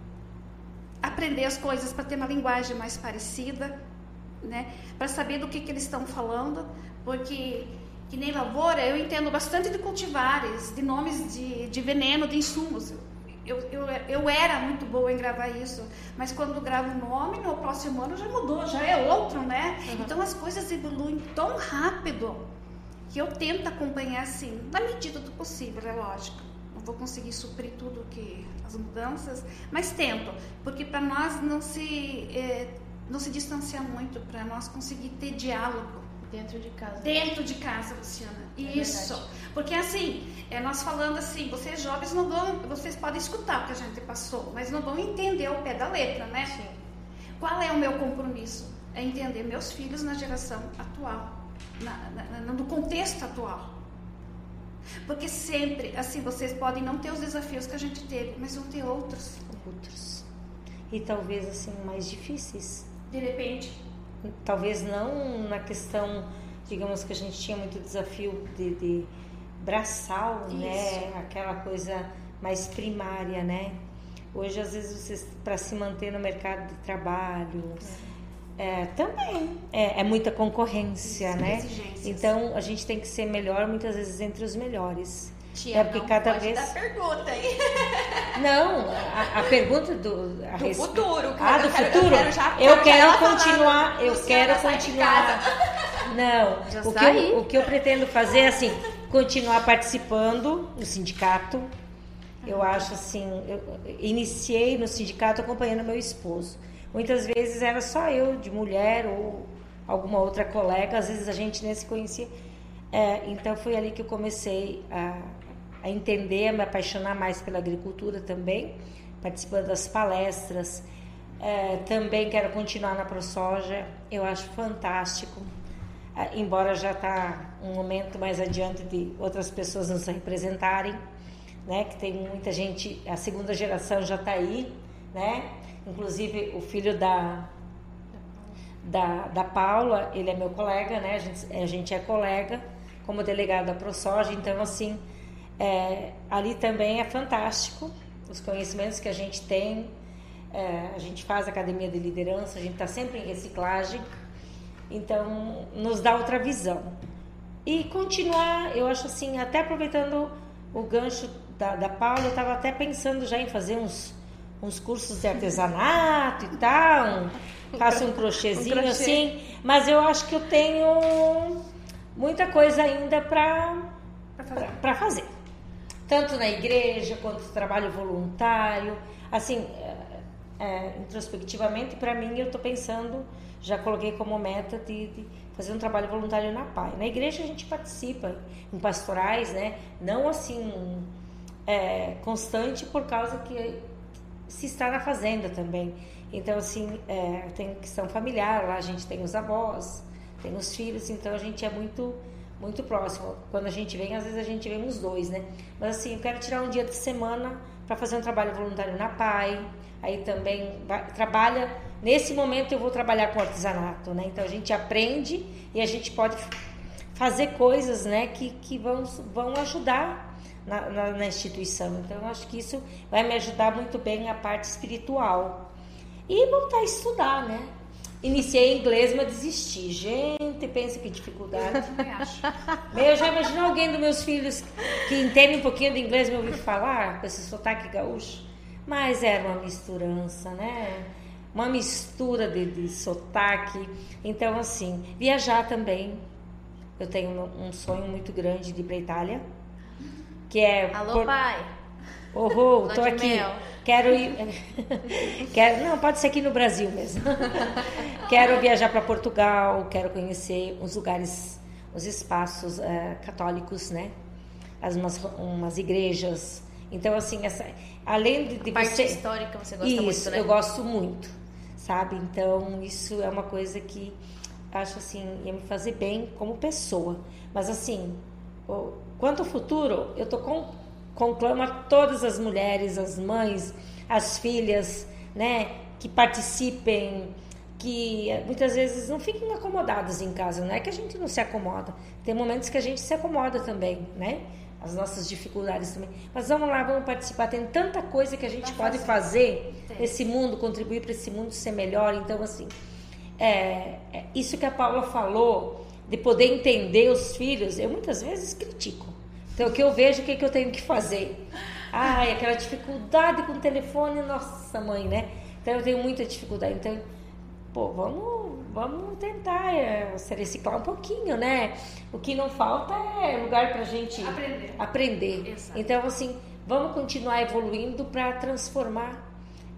Aprender as coisas para ter uma linguagem mais parecida, né? Para saber do que, que eles estão falando, porque que nem lavoura, eu entendo bastante de cultivares, de nomes de, de veneno, de insumos. Eu, eu, eu era muito boa em gravar isso, mas quando gravo um nome, no próximo ano já mudou, já é outro, né? Uhum. Então as coisas evoluem tão rápido que eu tento acompanhar assim, na medida do possível, é lógico. Não vou conseguir suprir tudo que as mudanças, mas tento, porque para nós não se é, não se distanciar muito, para nós conseguir ter diálogo Dentro de casa. Dentro de casa, Luciana. É Isso. Verdade. Porque assim, é, nós falando assim, vocês jovens não vão, vocês podem escutar o que a gente passou, mas não vão entender o pé da letra, né? Sim. Qual é o meu compromisso? É entender meus filhos na geração atual, na, na, no contexto atual. Porque sempre, assim, vocês podem não ter os desafios que a gente teve, mas vão ter outros. Outros. E talvez, assim, mais difíceis. De repente talvez não na questão, digamos que a gente tinha muito desafio de, de braçal, né? Isso. né? Aquela coisa mais primária, né? Hoje, às vezes, você, para se manter no mercado de trabalho, é, também é, é, muita concorrência, né? Então, a gente tem que ser melhor, muitas vezes, entre os melhores. Tia, é porque não cada vez. Dar pergunta aí. Não, a, a pergunta do, a do res... futuro. Ah, do futuro. Eu quero, eu quero continuar. Eu quero continuar. Não, já o que, eu, o que eu pretendo fazer é assim, continuar participando do sindicato. Eu acho assim, eu iniciei no sindicato acompanhando meu esposo. Muitas vezes era só eu de mulher ou alguma outra colega, às vezes a gente nem se conhecia. É, então foi ali que eu comecei a a entender, a me apaixonar mais pela agricultura também, participando das palestras. É, também quero continuar na ProSoja, eu acho fantástico, é, embora já está um momento mais adiante de outras pessoas nos representarem, né? Que tem muita gente, a segunda geração já está aí, né? Inclusive o filho da, da, da Paula, ele é meu colega, né? A gente, a gente é colega como delegado da ProSoja, então assim é, ali também é fantástico os conhecimentos que a gente tem. É, a gente faz academia de liderança, a gente está sempre em reciclagem, então nos dá outra visão. E continuar, eu acho assim, até aproveitando o gancho da, da Paula, eu estava até pensando já em fazer uns, uns cursos de artesanato e tal, faço um crochêzinho um crochê. assim, mas eu acho que eu tenho muita coisa ainda para fazer. fazer tanto na igreja quanto no trabalho voluntário. Assim, é, é, introspectivamente, para mim, eu estou pensando, já coloquei como meta de, de, fazer um trabalho voluntário na PAI. Na igreja a gente participa em pastorais, né? Não assim é, constante por causa que se está na fazenda também. Então, assim, é, tem questão familiar, lá a gente tem os avós, tem os filhos, então a gente é muito muito próximo. Quando a gente vem, às vezes a gente vem os dois, né? Mas assim, eu quero tirar um dia de semana para fazer um trabalho voluntário na PAI. Aí também vai, trabalha. Nesse momento eu vou trabalhar com artesanato, né? Então a gente aprende e a gente pode fazer coisas, né, que, que vão, vão ajudar na, na, na instituição. Então, eu acho que isso vai me ajudar muito bem na parte espiritual. E voltar a estudar, né? Iniciei inglês, mas desisti. Gente, pensa que dificuldade. Eu já imagino alguém dos meus filhos que entende um pouquinho de inglês me ouvir falar com esse sotaque gaúcho. Mas era uma misturança, né? Uma mistura de, de sotaque. Então, assim, viajar também. Eu tenho um sonho muito grande de ir para Itália que é Alô, por... pai. Oh, tô aqui. Mel. Quero ir. quero... Não, pode ser aqui no Brasil mesmo. quero viajar para Portugal, quero conhecer os lugares, os espaços uh, católicos, né? As, umas, umas igrejas. Então, assim, essa, além de, de parte você... histórica você gosta isso, muito, né? eu gosto muito, sabe? Então, isso é uma coisa que acho assim ia me fazer bem como pessoa. Mas assim, Quanto ao futuro, eu tô com, conclamo a todas as mulheres, as mães, as filhas, né, que participem, que muitas vezes não fiquem acomodadas em casa, não é que a gente não se acomoda. Tem momentos que a gente se acomoda também, né? As nossas dificuldades também. Mas vamos lá, vamos participar. Tem tanta coisa que a gente pode fazer, nesse mundo, contribuir para esse mundo ser melhor. Então, assim, é, é, isso que a Paula falou de poder entender os filhos, eu muitas vezes critico. Então, o que eu vejo, o que, que eu tenho que fazer? Ai, aquela dificuldade com o telefone, nossa mãe, né? Então, eu tenho muita dificuldade. Então, pô, vamos, vamos tentar é, se reciclar um pouquinho, né? O que não falta é lugar para gente aprender. aprender. Então, assim, vamos continuar evoluindo para transformar,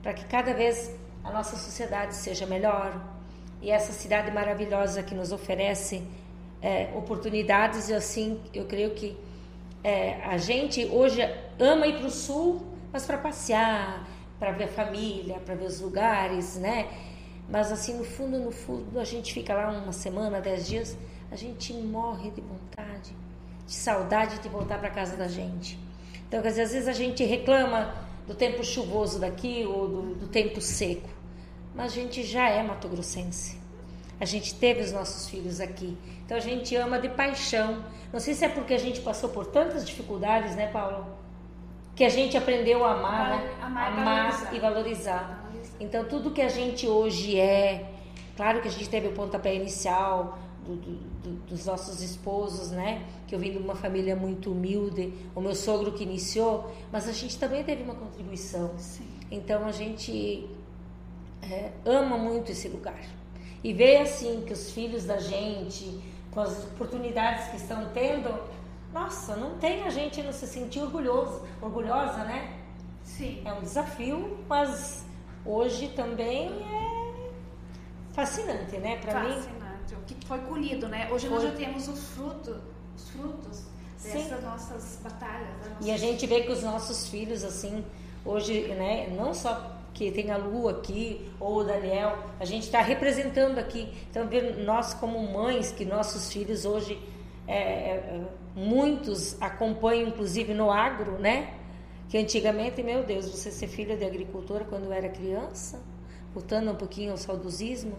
para que cada vez a nossa sociedade seja melhor. E essa cidade maravilhosa que nos oferece é, oportunidades, e assim, eu creio que é, a gente hoje ama ir para o sul, mas para passear, para ver a família, para ver os lugares, né? Mas assim, no fundo, no fundo, a gente fica lá uma semana, dez dias, a gente morre de vontade, de saudade de voltar para casa da gente. Então, às vezes a gente reclama do tempo chuvoso daqui ou do, do tempo seco, mas a gente já é mato-grossense. A gente teve os nossos filhos aqui. Então a gente ama de paixão. Não sei se é porque a gente passou por tantas dificuldades, né, Paulo? Que a gente aprendeu a amar, né? amar, amar valorizar. e valorizar. Então tudo que a gente hoje é, claro que a gente teve o pontapé inicial do, do, dos nossos esposos, né? Que eu vim de uma família muito humilde, o meu sogro que iniciou, mas a gente também teve uma contribuição. Sim. Então a gente é, ama muito esse lugar e ver assim que os filhos da gente, com as oportunidades que estão tendo, nossa, não tem a gente não se sentir orgulhoso, orgulhosa, né? Sim. É um desafio, mas hoje também é fascinante, né? Para mim. Fascinante. O que foi colhido, né? Hoje foi. nós já temos os frutos, os frutos dessas Sim. nossas batalhas. Nossas... E a gente vê que os nossos filhos, assim, hoje, né? Não só que tem a Lu aqui, ou o Daniel, a gente está representando aqui. Então, nós como mães, que nossos filhos hoje, é, é, muitos acompanham, inclusive no agro, né? Que antigamente, meu Deus, você ser filha de agricultora quando eu era criança, voltando um pouquinho ao saudosismo,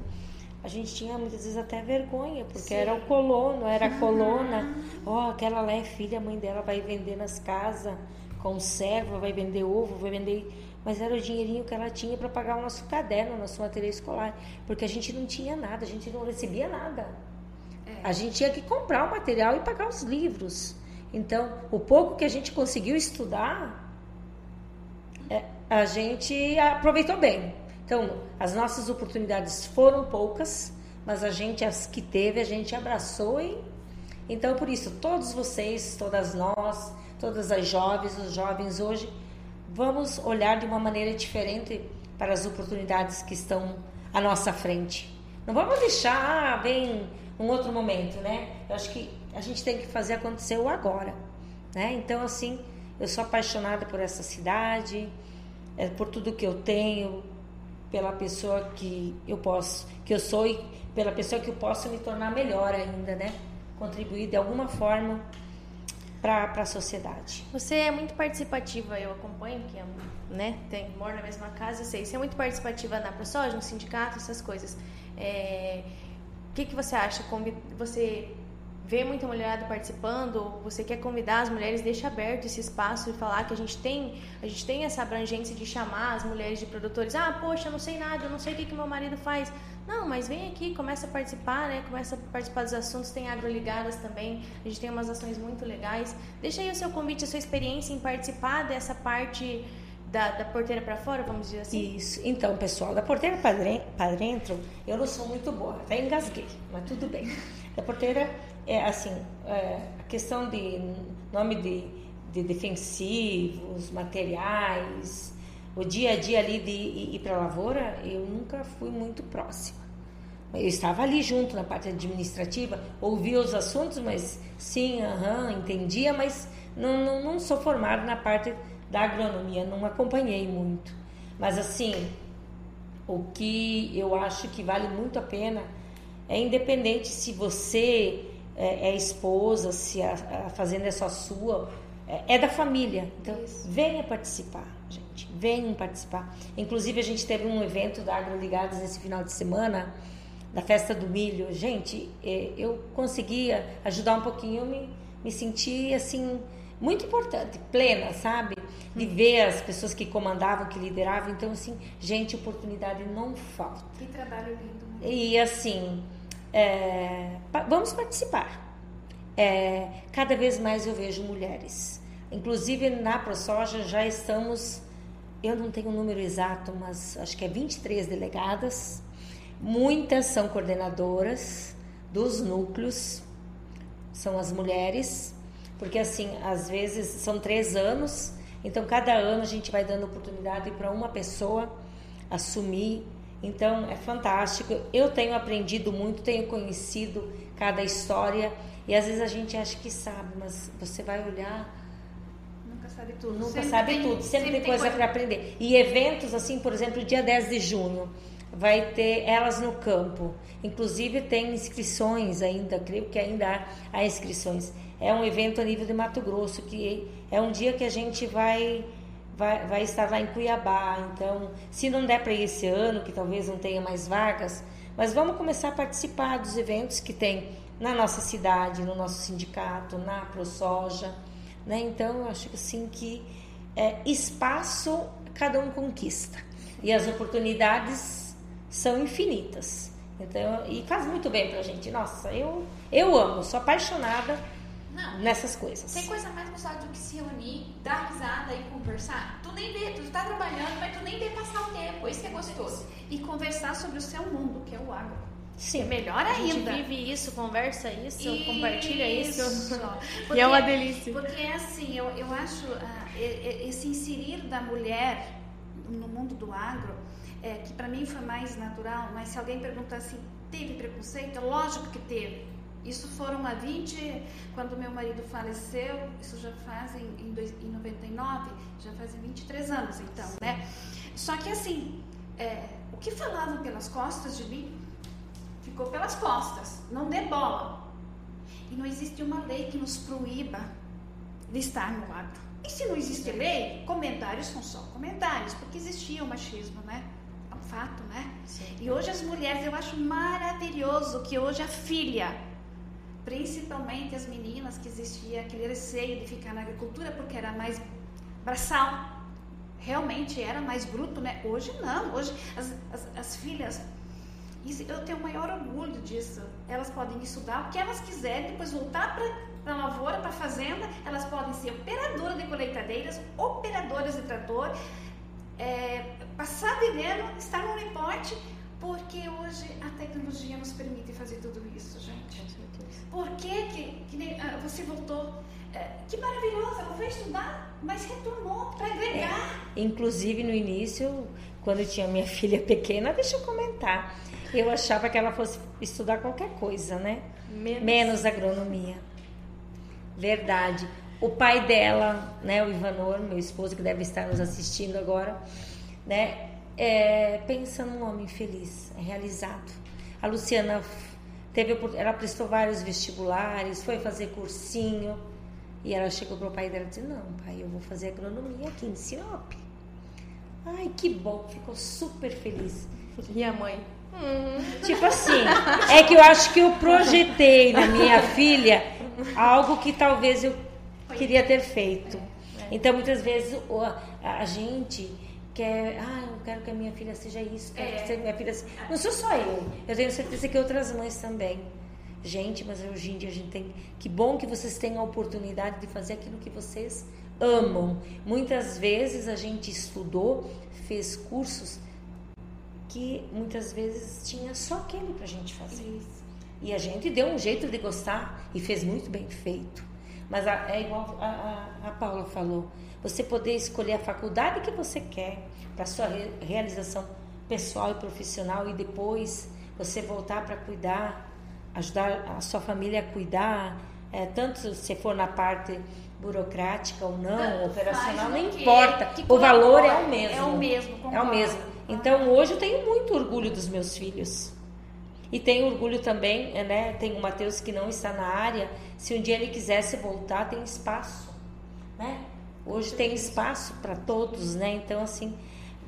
a gente tinha muitas vezes até vergonha, porque Sim. era o colono, era a colona. Ó, oh, aquela lá é filha, a mãe dela vai vender nas casas, conserva, vai vender ovo, vai vender mas era o dinheirinho que ela tinha para pagar o nosso caderno, o nosso material escolar, porque a gente não tinha nada, a gente não recebia nada. É. A gente tinha que comprar o material e pagar os livros. Então, o pouco que a gente conseguiu estudar, é, a gente aproveitou bem. Então, as nossas oportunidades foram poucas, mas a gente as que teve, a gente abraçou e então por isso todos vocês, todas nós, todas as jovens, os jovens hoje vamos olhar de uma maneira diferente para as oportunidades que estão à nossa frente. Não vamos deixar, ah, vem um outro momento, né? Eu acho que a gente tem que fazer acontecer o agora, né? Então, assim, eu sou apaixonada por essa cidade, é, por tudo que eu tenho, pela pessoa que eu posso, que eu sou e pela pessoa que eu posso me tornar melhor ainda, né? Contribuir de alguma forma para a sociedade. Você é muito participativa, eu acompanho, que é, né, tem, mora na mesma casa, sei. Você é muito participativa na ProSoja, no sindicato, essas coisas. É, o que, que você acha? Você vê muita mulherada participando, você quer convidar as mulheres, deixa aberto esse espaço e falar que a gente tem, a gente tem essa abrangência de chamar as mulheres de produtores. Ah, poxa, eu não sei nada, eu não sei o que, que meu marido faz. Não, mas vem aqui, começa a participar, né? Começa a participar dos assuntos, tem agroligadas também. A gente tem umas ações muito legais. Deixa aí o seu convite, a sua experiência em participar dessa parte da, da porteira para fora, vamos dizer assim? Isso. Então, pessoal, da porteira para dentro, eu não sou muito boa. Até engasguei, mas tudo bem. Da porteira, é assim, é, a questão de nome de, de defensivos, materiais, o dia a dia ali de ir para a lavoura, eu nunca fui muito próxima. Eu estava ali junto na parte administrativa, ouvia os assuntos, mas sim, aham, entendia, mas não, não, não sou formada na parte da agronomia, não acompanhei muito. Mas assim, o que eu acho que vale muito a pena é independente se você é, é esposa, se a, a, fazenda é só sua, é, é da família. Então, Isso. venha participar, gente, venham participar. Inclusive, a gente teve um evento da AgroLigados nesse final de semana, da festa do milho. Gente, é, eu conseguia ajudar um pouquinho, eu me, me senti assim muito importante, plena, sabe? De uhum. ver as pessoas que comandavam, que lideravam. Então, assim, gente, oportunidade não falta. Que trabalho lindo, né? E assim, é, vamos participar. É, cada vez mais eu vejo mulheres. Inclusive na ProSoja já estamos, eu não tenho o um número exato, mas acho que é 23 delegadas. Muitas são coordenadoras dos núcleos, são as mulheres porque assim, às vezes são três anos, então cada ano a gente vai dando oportunidade para uma pessoa assumir. Então é fantástico. Eu tenho aprendido muito, tenho conhecido cada história e às vezes a gente acha que sabe, mas você vai olhar sabe tudo. Nunca sempre sabe tem, tudo, sempre, sempre tem coisa, coisa... para aprender. E eventos assim, por exemplo, dia 10 de junho, vai ter elas no campo. Inclusive tem inscrições ainda, creio que ainda há inscrições é um evento a nível de Mato Grosso, que é um dia que a gente vai, vai, vai estar lá em Cuiabá. Então, se não der para ir esse ano, que talvez não tenha mais vagas, mas vamos começar a participar dos eventos que tem na nossa cidade, no nosso sindicato, na ProSoja. Né? Então, eu acho assim que é, espaço cada um conquista. E as oportunidades são infinitas. Então, e faz muito bem pra gente. Nossa, eu, eu amo, sou apaixonada não. Nessas coisas. Tem coisa mais gostosa do que se reunir, dar risada e conversar? Tu nem vê, tu tá trabalhando, mas tu nem vê passar o tempo. Isso que é gostoso. E conversar sobre o seu mundo, que é o agro. Sim. Melhor ainda. A gente vive isso, conversa isso, isso compartilha isso. Porque, e é uma delícia. Porque é assim, eu, eu acho uh, esse inserir da mulher no mundo do agro, é, que para mim foi mais natural, mas se alguém perguntar assim, teve preconceito? Lógico que teve. Isso foram há 20, quando meu marido faleceu, isso já fazem em, em 99, já fazem 23 anos então, né? Só que assim, é, o que falavam pelas costas de mim, ficou pelas costas, não dê bola. E não existe uma lei que nos proíba de estar no agro. E se não existe lei, comentários são só comentários, porque existia o machismo, né? É um fato, né? Sim. E hoje as mulheres, eu acho maravilhoso que hoje a filha principalmente as meninas que existia aquele receio de ficar na agricultura porque era mais braçal. Realmente era mais bruto, né? Hoje não, hoje as, as, as filhas, eu tenho o maior orgulho disso. Elas podem estudar o que elas quiserem, depois voltar para a lavoura, para a fazenda, elas podem ser operadoras de colheitadeiras, operadoras de trator, é, passar vivendo, estar no reporte, porque hoje a tecnologia nos permite fazer tudo isso, gente. Por que, que, que ah, você voltou? É, que maravilhoso, ela foi estudar, mas retornou para agregar. É, inclusive no início, quando eu tinha minha filha pequena, deixa eu comentar, eu achava que ela fosse estudar qualquer coisa, né? Menos, Menos agronomia. Verdade. O pai dela, né, o Ivanor, meu esposo, que deve estar nos assistindo agora, né, é, pensa num homem feliz, realizado. A Luciana Teve, ela prestou vários vestibulares, foi fazer cursinho. E ela chegou pro pai dela e disse: Não, pai, eu vou fazer agronomia aqui em Sinop. Ai, que bom, ficou super feliz. E a mãe? Uhum. Tipo assim, é que eu acho que eu projetei na minha filha algo que talvez eu queria ter feito. Então, muitas vezes, a gente quer, ah, eu quero que a minha filha seja isso, quero é. que minha filha seja... Não sou só eu, eu tenho certeza que outras mães também. Gente, mas hoje em dia a gente tem. Que bom que vocês têm a oportunidade de fazer aquilo que vocês amam. Muitas vezes a gente estudou, fez cursos que muitas vezes tinha só aquele para a gente fazer. Isso. E a gente deu um jeito de gostar e fez muito bem feito. Mas a, é igual a, a, a, Paula falou: você poder escolher a faculdade que você quer para sua re, realização pessoal e profissional e depois você voltar para cuidar, ajudar a sua família a cuidar, é, tanto se for na parte burocrática ou não, Tanto operacional, não importa. Que o valor é o mesmo. É o mesmo. Concordo. É o mesmo. Então hoje eu tenho muito orgulho dos meus filhos. E tenho orgulho também, né? Tem o Matheus que não está na área. Se um dia ele quisesse voltar, tem espaço, né? Hoje tem espaço para todos, né? Então assim,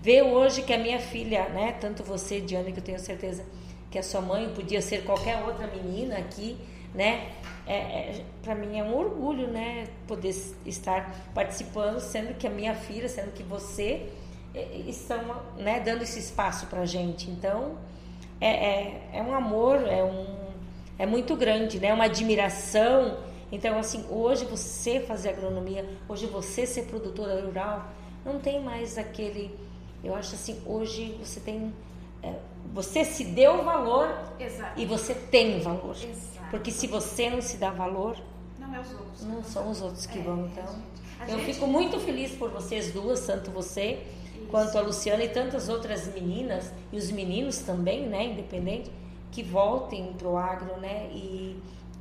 ver hoje que a minha filha, né? Tanto você, Diana, que eu tenho certeza que a sua mãe podia ser qualquer outra menina aqui, né? É, é para mim é um orgulho, né? Poder estar participando, sendo que a minha filha, sendo que você é, estão, né? Dando esse espaço para gente. Então é, é, é um amor, é um é muito grande, né? Uma admiração. Então assim, hoje você fazer agronomia, hoje você ser produtora rural, não tem mais aquele, eu acho assim, hoje você tem é, você se deu valor Exato. e você tem valor. Exato. Porque se você não se dá valor, não, é os outros. não são os outros que é, vão. Então, gente, a eu gente... fico muito feliz por vocês duas, tanto você Isso. quanto a Luciana e tantas outras meninas e os meninos também, né, independente, que voltem pro agro, né? E,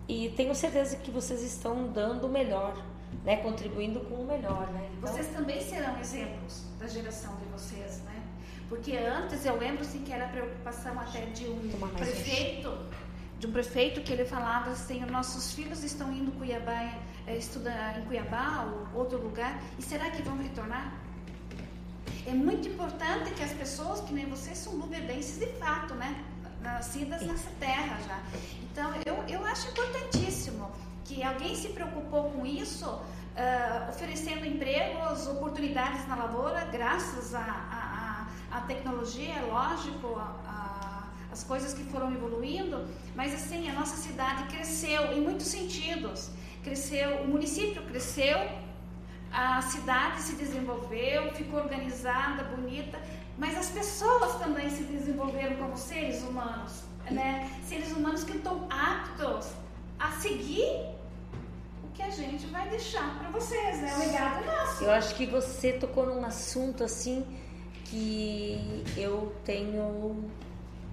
e tenho certeza que vocês estão dando o melhor, né, contribuindo com o melhor, né? Então, vocês também serão exemplos da geração de vocês, né? Porque antes eu lembro assim que era preocupação até de um prefeito de um prefeito que ele falava assim, nossos filhos estão indo Cuiabá, é, estudar em Cuiabá ou outro lugar, e será que vão retornar? É muito importante que as pessoas, que nem vocês, são luberdenses de fato, né? Nascidas nessa terra já. Então, eu, eu acho importantíssimo que alguém se preocupou com isso, uh, oferecendo empregos, oportunidades na lavoura, graças à a, a, a, tecnologia, é lógico, a, as coisas que foram evoluindo, mas assim, a nossa cidade cresceu em muitos sentidos. Cresceu, o município cresceu, a cidade se desenvolveu, ficou organizada, bonita, mas as pessoas também se desenvolveram como seres humanos, né? Seres humanos que estão aptos a seguir o que a gente vai deixar para vocês, né? O legado é nosso. Eu acho que você tocou num assunto assim que eu tenho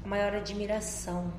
maior admiração,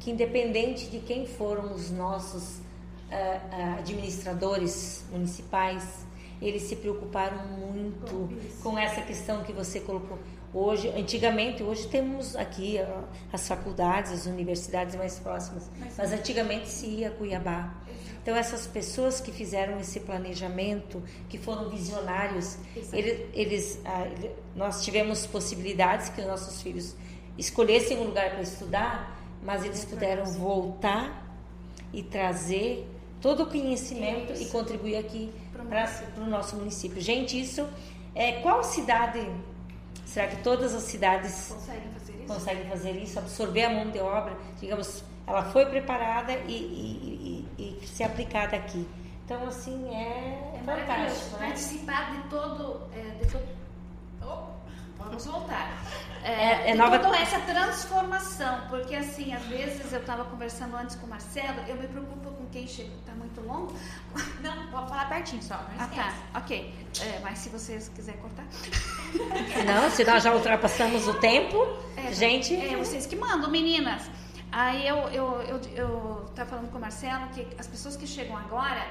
que independente de quem foram os nossos uh, administradores municipais, eles se preocuparam muito com essa questão que você colocou. Hoje, antigamente, hoje temos aqui uh, as faculdades, as universidades mais próximas, mas antigamente se ia a Cuiabá. Então essas pessoas que fizeram esse planejamento, que foram visionários, eles, eles uh, nós tivemos possibilidades que os nossos filhos escolhessem um lugar para estudar, mas eles puderam voltar e trazer todo o conhecimento isso. e contribuir aqui para o nosso município. Gente, isso é qual cidade? Será que todas as cidades conseguem fazer isso? Conseguem fazer isso, absorver a mão de obra, digamos, ela foi preparada e, e, e, e se aplicada aqui. Então, assim, é, é fantástico. Né? Participar de todo, é, de todo Vamos voltar. É, é, é nova... toda essa transformação, porque assim, às vezes eu estava conversando antes com o Marcelo, eu me preocupo com quem chega, está muito longo. Não, vou falar pertinho só. ah, tá, ok. É, mas se vocês quiserem cortar. Não, se nós já ultrapassamos o tempo, é, gente. É, vocês que mandam, meninas. Aí eu, eu, eu, eu tava falando com o Marcelo que as pessoas que chegam agora,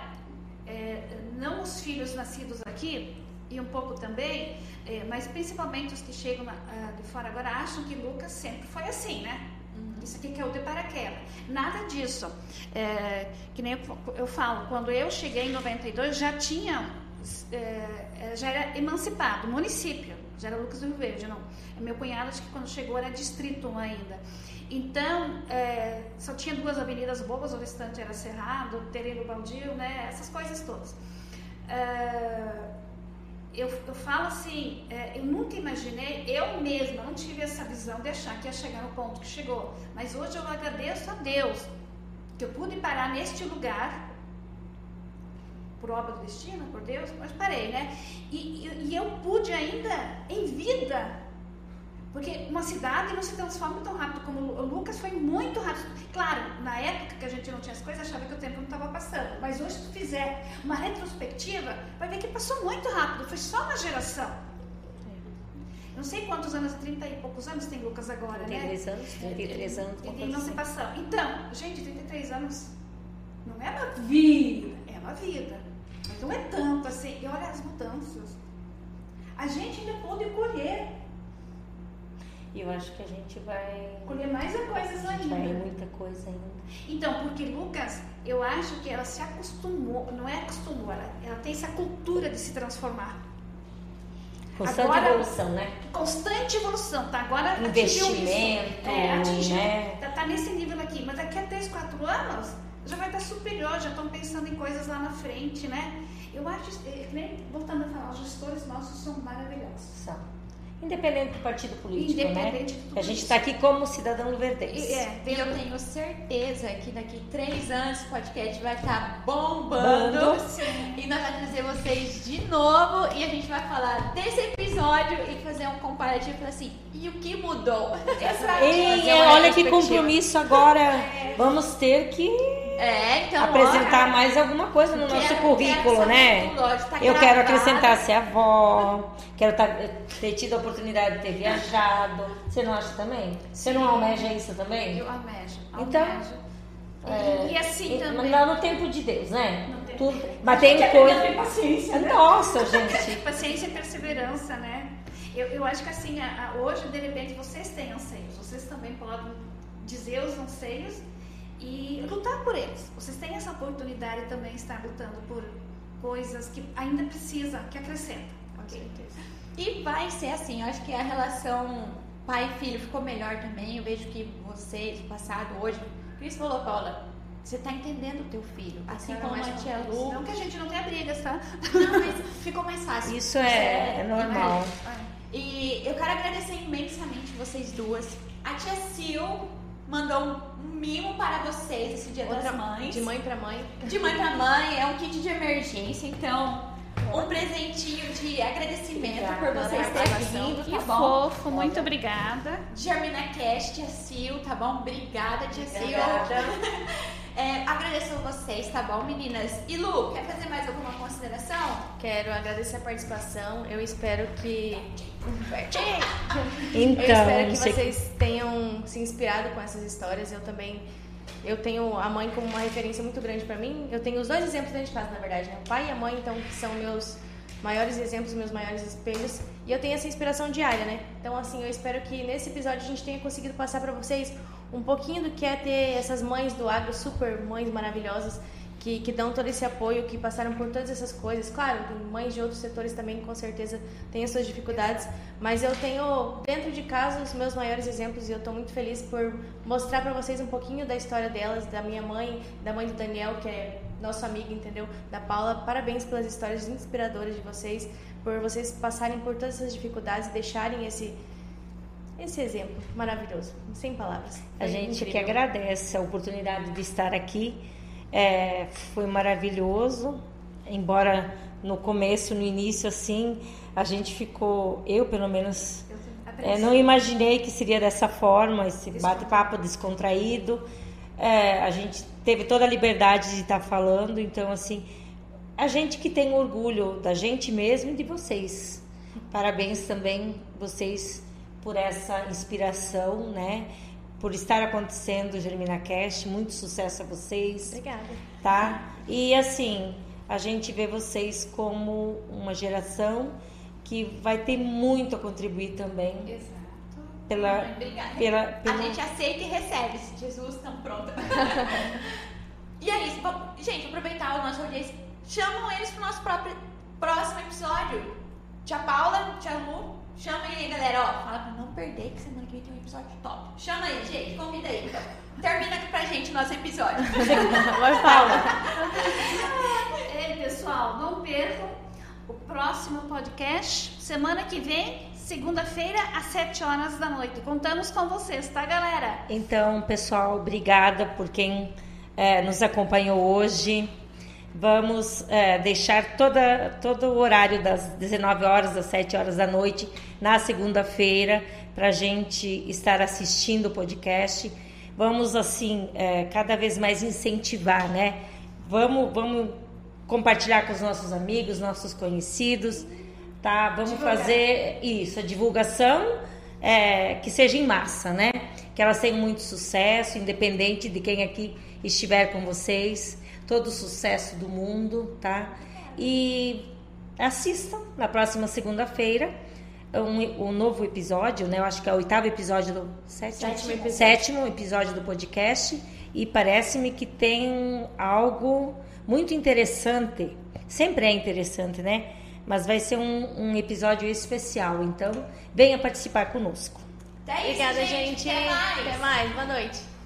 é, não os filhos nascidos aqui, e um pouco também, é, mas principalmente os que chegam na, uh, de fora agora acham que Lucas sempre foi assim, né? Uhum. Isso aqui que é o de paraquedas. Nada disso. É, que nem eu, eu, falo, quando eu cheguei em 92 já tinha, é, é, já era emancipado, município. já era Lucas do Rio Verde, não. Meu cunhado, acho que quando chegou era distrito ainda. Então, é, só tinha duas avenidas bobas, o restante era cerrado, terreno baldio, né? Essas coisas todas. É, eu, eu falo assim, é, eu nunca imaginei, eu mesma não tive essa visão de achar que ia chegar no ponto que chegou. Mas hoje eu agradeço a Deus que eu pude parar neste lugar, por obra do destino, por Deus, mas parei, né? E, e, e eu pude ainda, em vida, porque uma cidade não se transforma tão rápido como o Lucas foi muito rápido. Claro, na época que a gente não tinha as coisas, achava que o tempo não estava passando. Mas hoje, se tu fizer uma retrospectiva, vai ver que passou muito rápido. Foi só uma geração. Não sei quantos anos, 30 e poucos anos tem Lucas agora, 33 né? anos, 33 anos. E não se passou. Então, gente, 33 anos não é uma vida, é uma vida. Mas não é tanto assim. E olha as mudanças. A gente ainda pode colher e eu acho que a gente vai. Colher mais coisas ainda. Vai muita coisa ainda. Então, porque Lucas, eu acho que ela se acostumou, não é acostumou, ela, ela tem essa cultura de se transformar. Constante Agora, evolução, né? Constante evolução, tá? Agora Investimento, é, atingiu, né? Tá, tá, nesse nível aqui, mas daqui a 3, 4 anos já vai estar superior, já estão pensando em coisas lá na frente, né? Eu acho, eh, voltando a falar, os gestores nossos são maravilhosos. São. Independente do partido político, né? Independente né? a gente está aqui como cidadão luverdense. É, e eu tenho certeza que daqui três anos o podcast vai estar tá bombando. Bando. E nós vamos trazer vocês de novo e a gente vai falar desse episódio e fazer um comparativo assim, e o que mudou? Exato. E, olha que compromisso agora. É. Vamos ter que é, então, apresentar mais alguma coisa no nosso currículo, né? Tá eu quero acrescentar ser avó, quero tá, ter tido a oportunidade de ter viajado. Você não acha também? Você não almeja isso também? Eu almejo. Então, é, e assim também. Mas no tempo de Deus, né? Tudo, mas tem coisa. Tem paciência, né? Nossa, gente. paciência e perseverança, né? Eu, eu acho que assim, a, a, hoje, de repente, vocês têm anseios. Vocês também podem dizer os anseios e lutar por eles. Vocês têm essa oportunidade também de estar lutando por coisas que ainda precisa, que acrescenta. Okay? E vai ser assim, eu acho que a relação pai e filho ficou melhor também. Eu vejo que vocês, passado, hoje, Cris falou, Paula, você está entendendo o teu filho, assim como a tia Lu. Não que a gente não tenha brigas, tá? Não, mas ficou mais fácil. Isso é, é, é normal. É. E eu quero agradecer imensamente vocês duas. A tia Sil mandou um mimo para vocês esse Dia Outra, das Mães. De mãe para mãe. De mãe para mãe, é um kit de emergência, então um presentinho de agradecimento obrigada, por vocês terem vindo, tá que bom? fofo, muito Olha, obrigada. Germina Cast, tia Sil, tá bom? Obrigada, tia Sil. É, agradeço a vocês, tá bom, meninas? E Lu, quer fazer mais alguma consideração? Quero agradecer a participação. Eu espero que. Então, eu espero que vocês tenham se inspirado com essas histórias. Eu também. Eu tenho a mãe como uma referência muito grande para mim. Eu tenho os dois exemplos dentro de casa, na verdade, né? O pai e a mãe, então, que são meus maiores exemplos, meus maiores espelhos. E eu tenho essa inspiração diária, né? Então, assim, eu espero que nesse episódio a gente tenha conseguido passar para vocês um pouquinho do que é ter essas mães do agro, super mães maravilhosas, que, que dão todo esse apoio, que passaram por todas essas coisas. Claro, mães de outros setores também, com certeza, têm as suas dificuldades, mas eu tenho dentro de casa os meus maiores exemplos e eu estou muito feliz por mostrar para vocês um pouquinho da história delas, da minha mãe, da mãe do Daniel, que é nosso amigo, entendeu? Da Paula. Parabéns pelas histórias inspiradoras de vocês, por vocês passarem por todas essas dificuldades e deixarem esse esse exemplo maravilhoso, sem palavras. a gente incrível. que agradece a oportunidade de estar aqui. É, foi maravilhoso, embora no começo, no início, assim, a gente ficou, eu pelo menos, é, não imaginei que seria dessa forma, esse bate-papo descontraído. É, a gente teve toda a liberdade de estar falando, então, assim, a gente que tem orgulho da gente mesmo e de vocês. Parabéns também, vocês por essa inspiração, né? Por estar acontecendo Germina Cast, muito sucesso a vocês. Obrigada. Tá? E assim, a gente vê vocês como uma geração que vai ter muito a contribuir também. Exato. Pela, Obrigada. Pela, pela... A gente aceita e recebe. Jesus, estão pronta. e é isso. Gente, aproveitar o nosso audiência. Chamam eles para o nosso próprio, próximo episódio. Tia Paula, tia Lu, Chama aí, galera, ó. Fala pra não perder que semana que vem tem um episódio top. Chama aí, gente. Convida aí, então. Termina aqui pra gente o nosso episódio. Vai, Paula. Ei, pessoal, não percam o próximo podcast. Semana que vem, segunda-feira, às 7 horas da noite. Contamos com vocês, tá, galera? Então, pessoal, obrigada por quem é, nos acompanhou hoje. Vamos é, deixar toda, todo o horário das 19 horas às 7 horas da noite na segunda-feira para a gente estar assistindo o podcast. Vamos, assim, é, cada vez mais incentivar, né? Vamos, vamos compartilhar com os nossos amigos, nossos conhecidos, tá? Vamos Divulgar. fazer isso, a divulgação é, que seja em massa, né? Que elas tenham muito sucesso, independente de quem aqui estiver com vocês todo o sucesso do mundo, tá? E assistam na próxima segunda-feira um, um, novo episódio, né? Eu acho que é o oitavo episódio do sétimo, sétimo, episódio. sétimo episódio do podcast e parece-me que tem algo muito interessante. Sempre é interessante, né? Mas vai ser um, um episódio especial, então venha participar conosco. Até isso, Obrigada, gente. gente. Até mais. Até mais. Boa noite.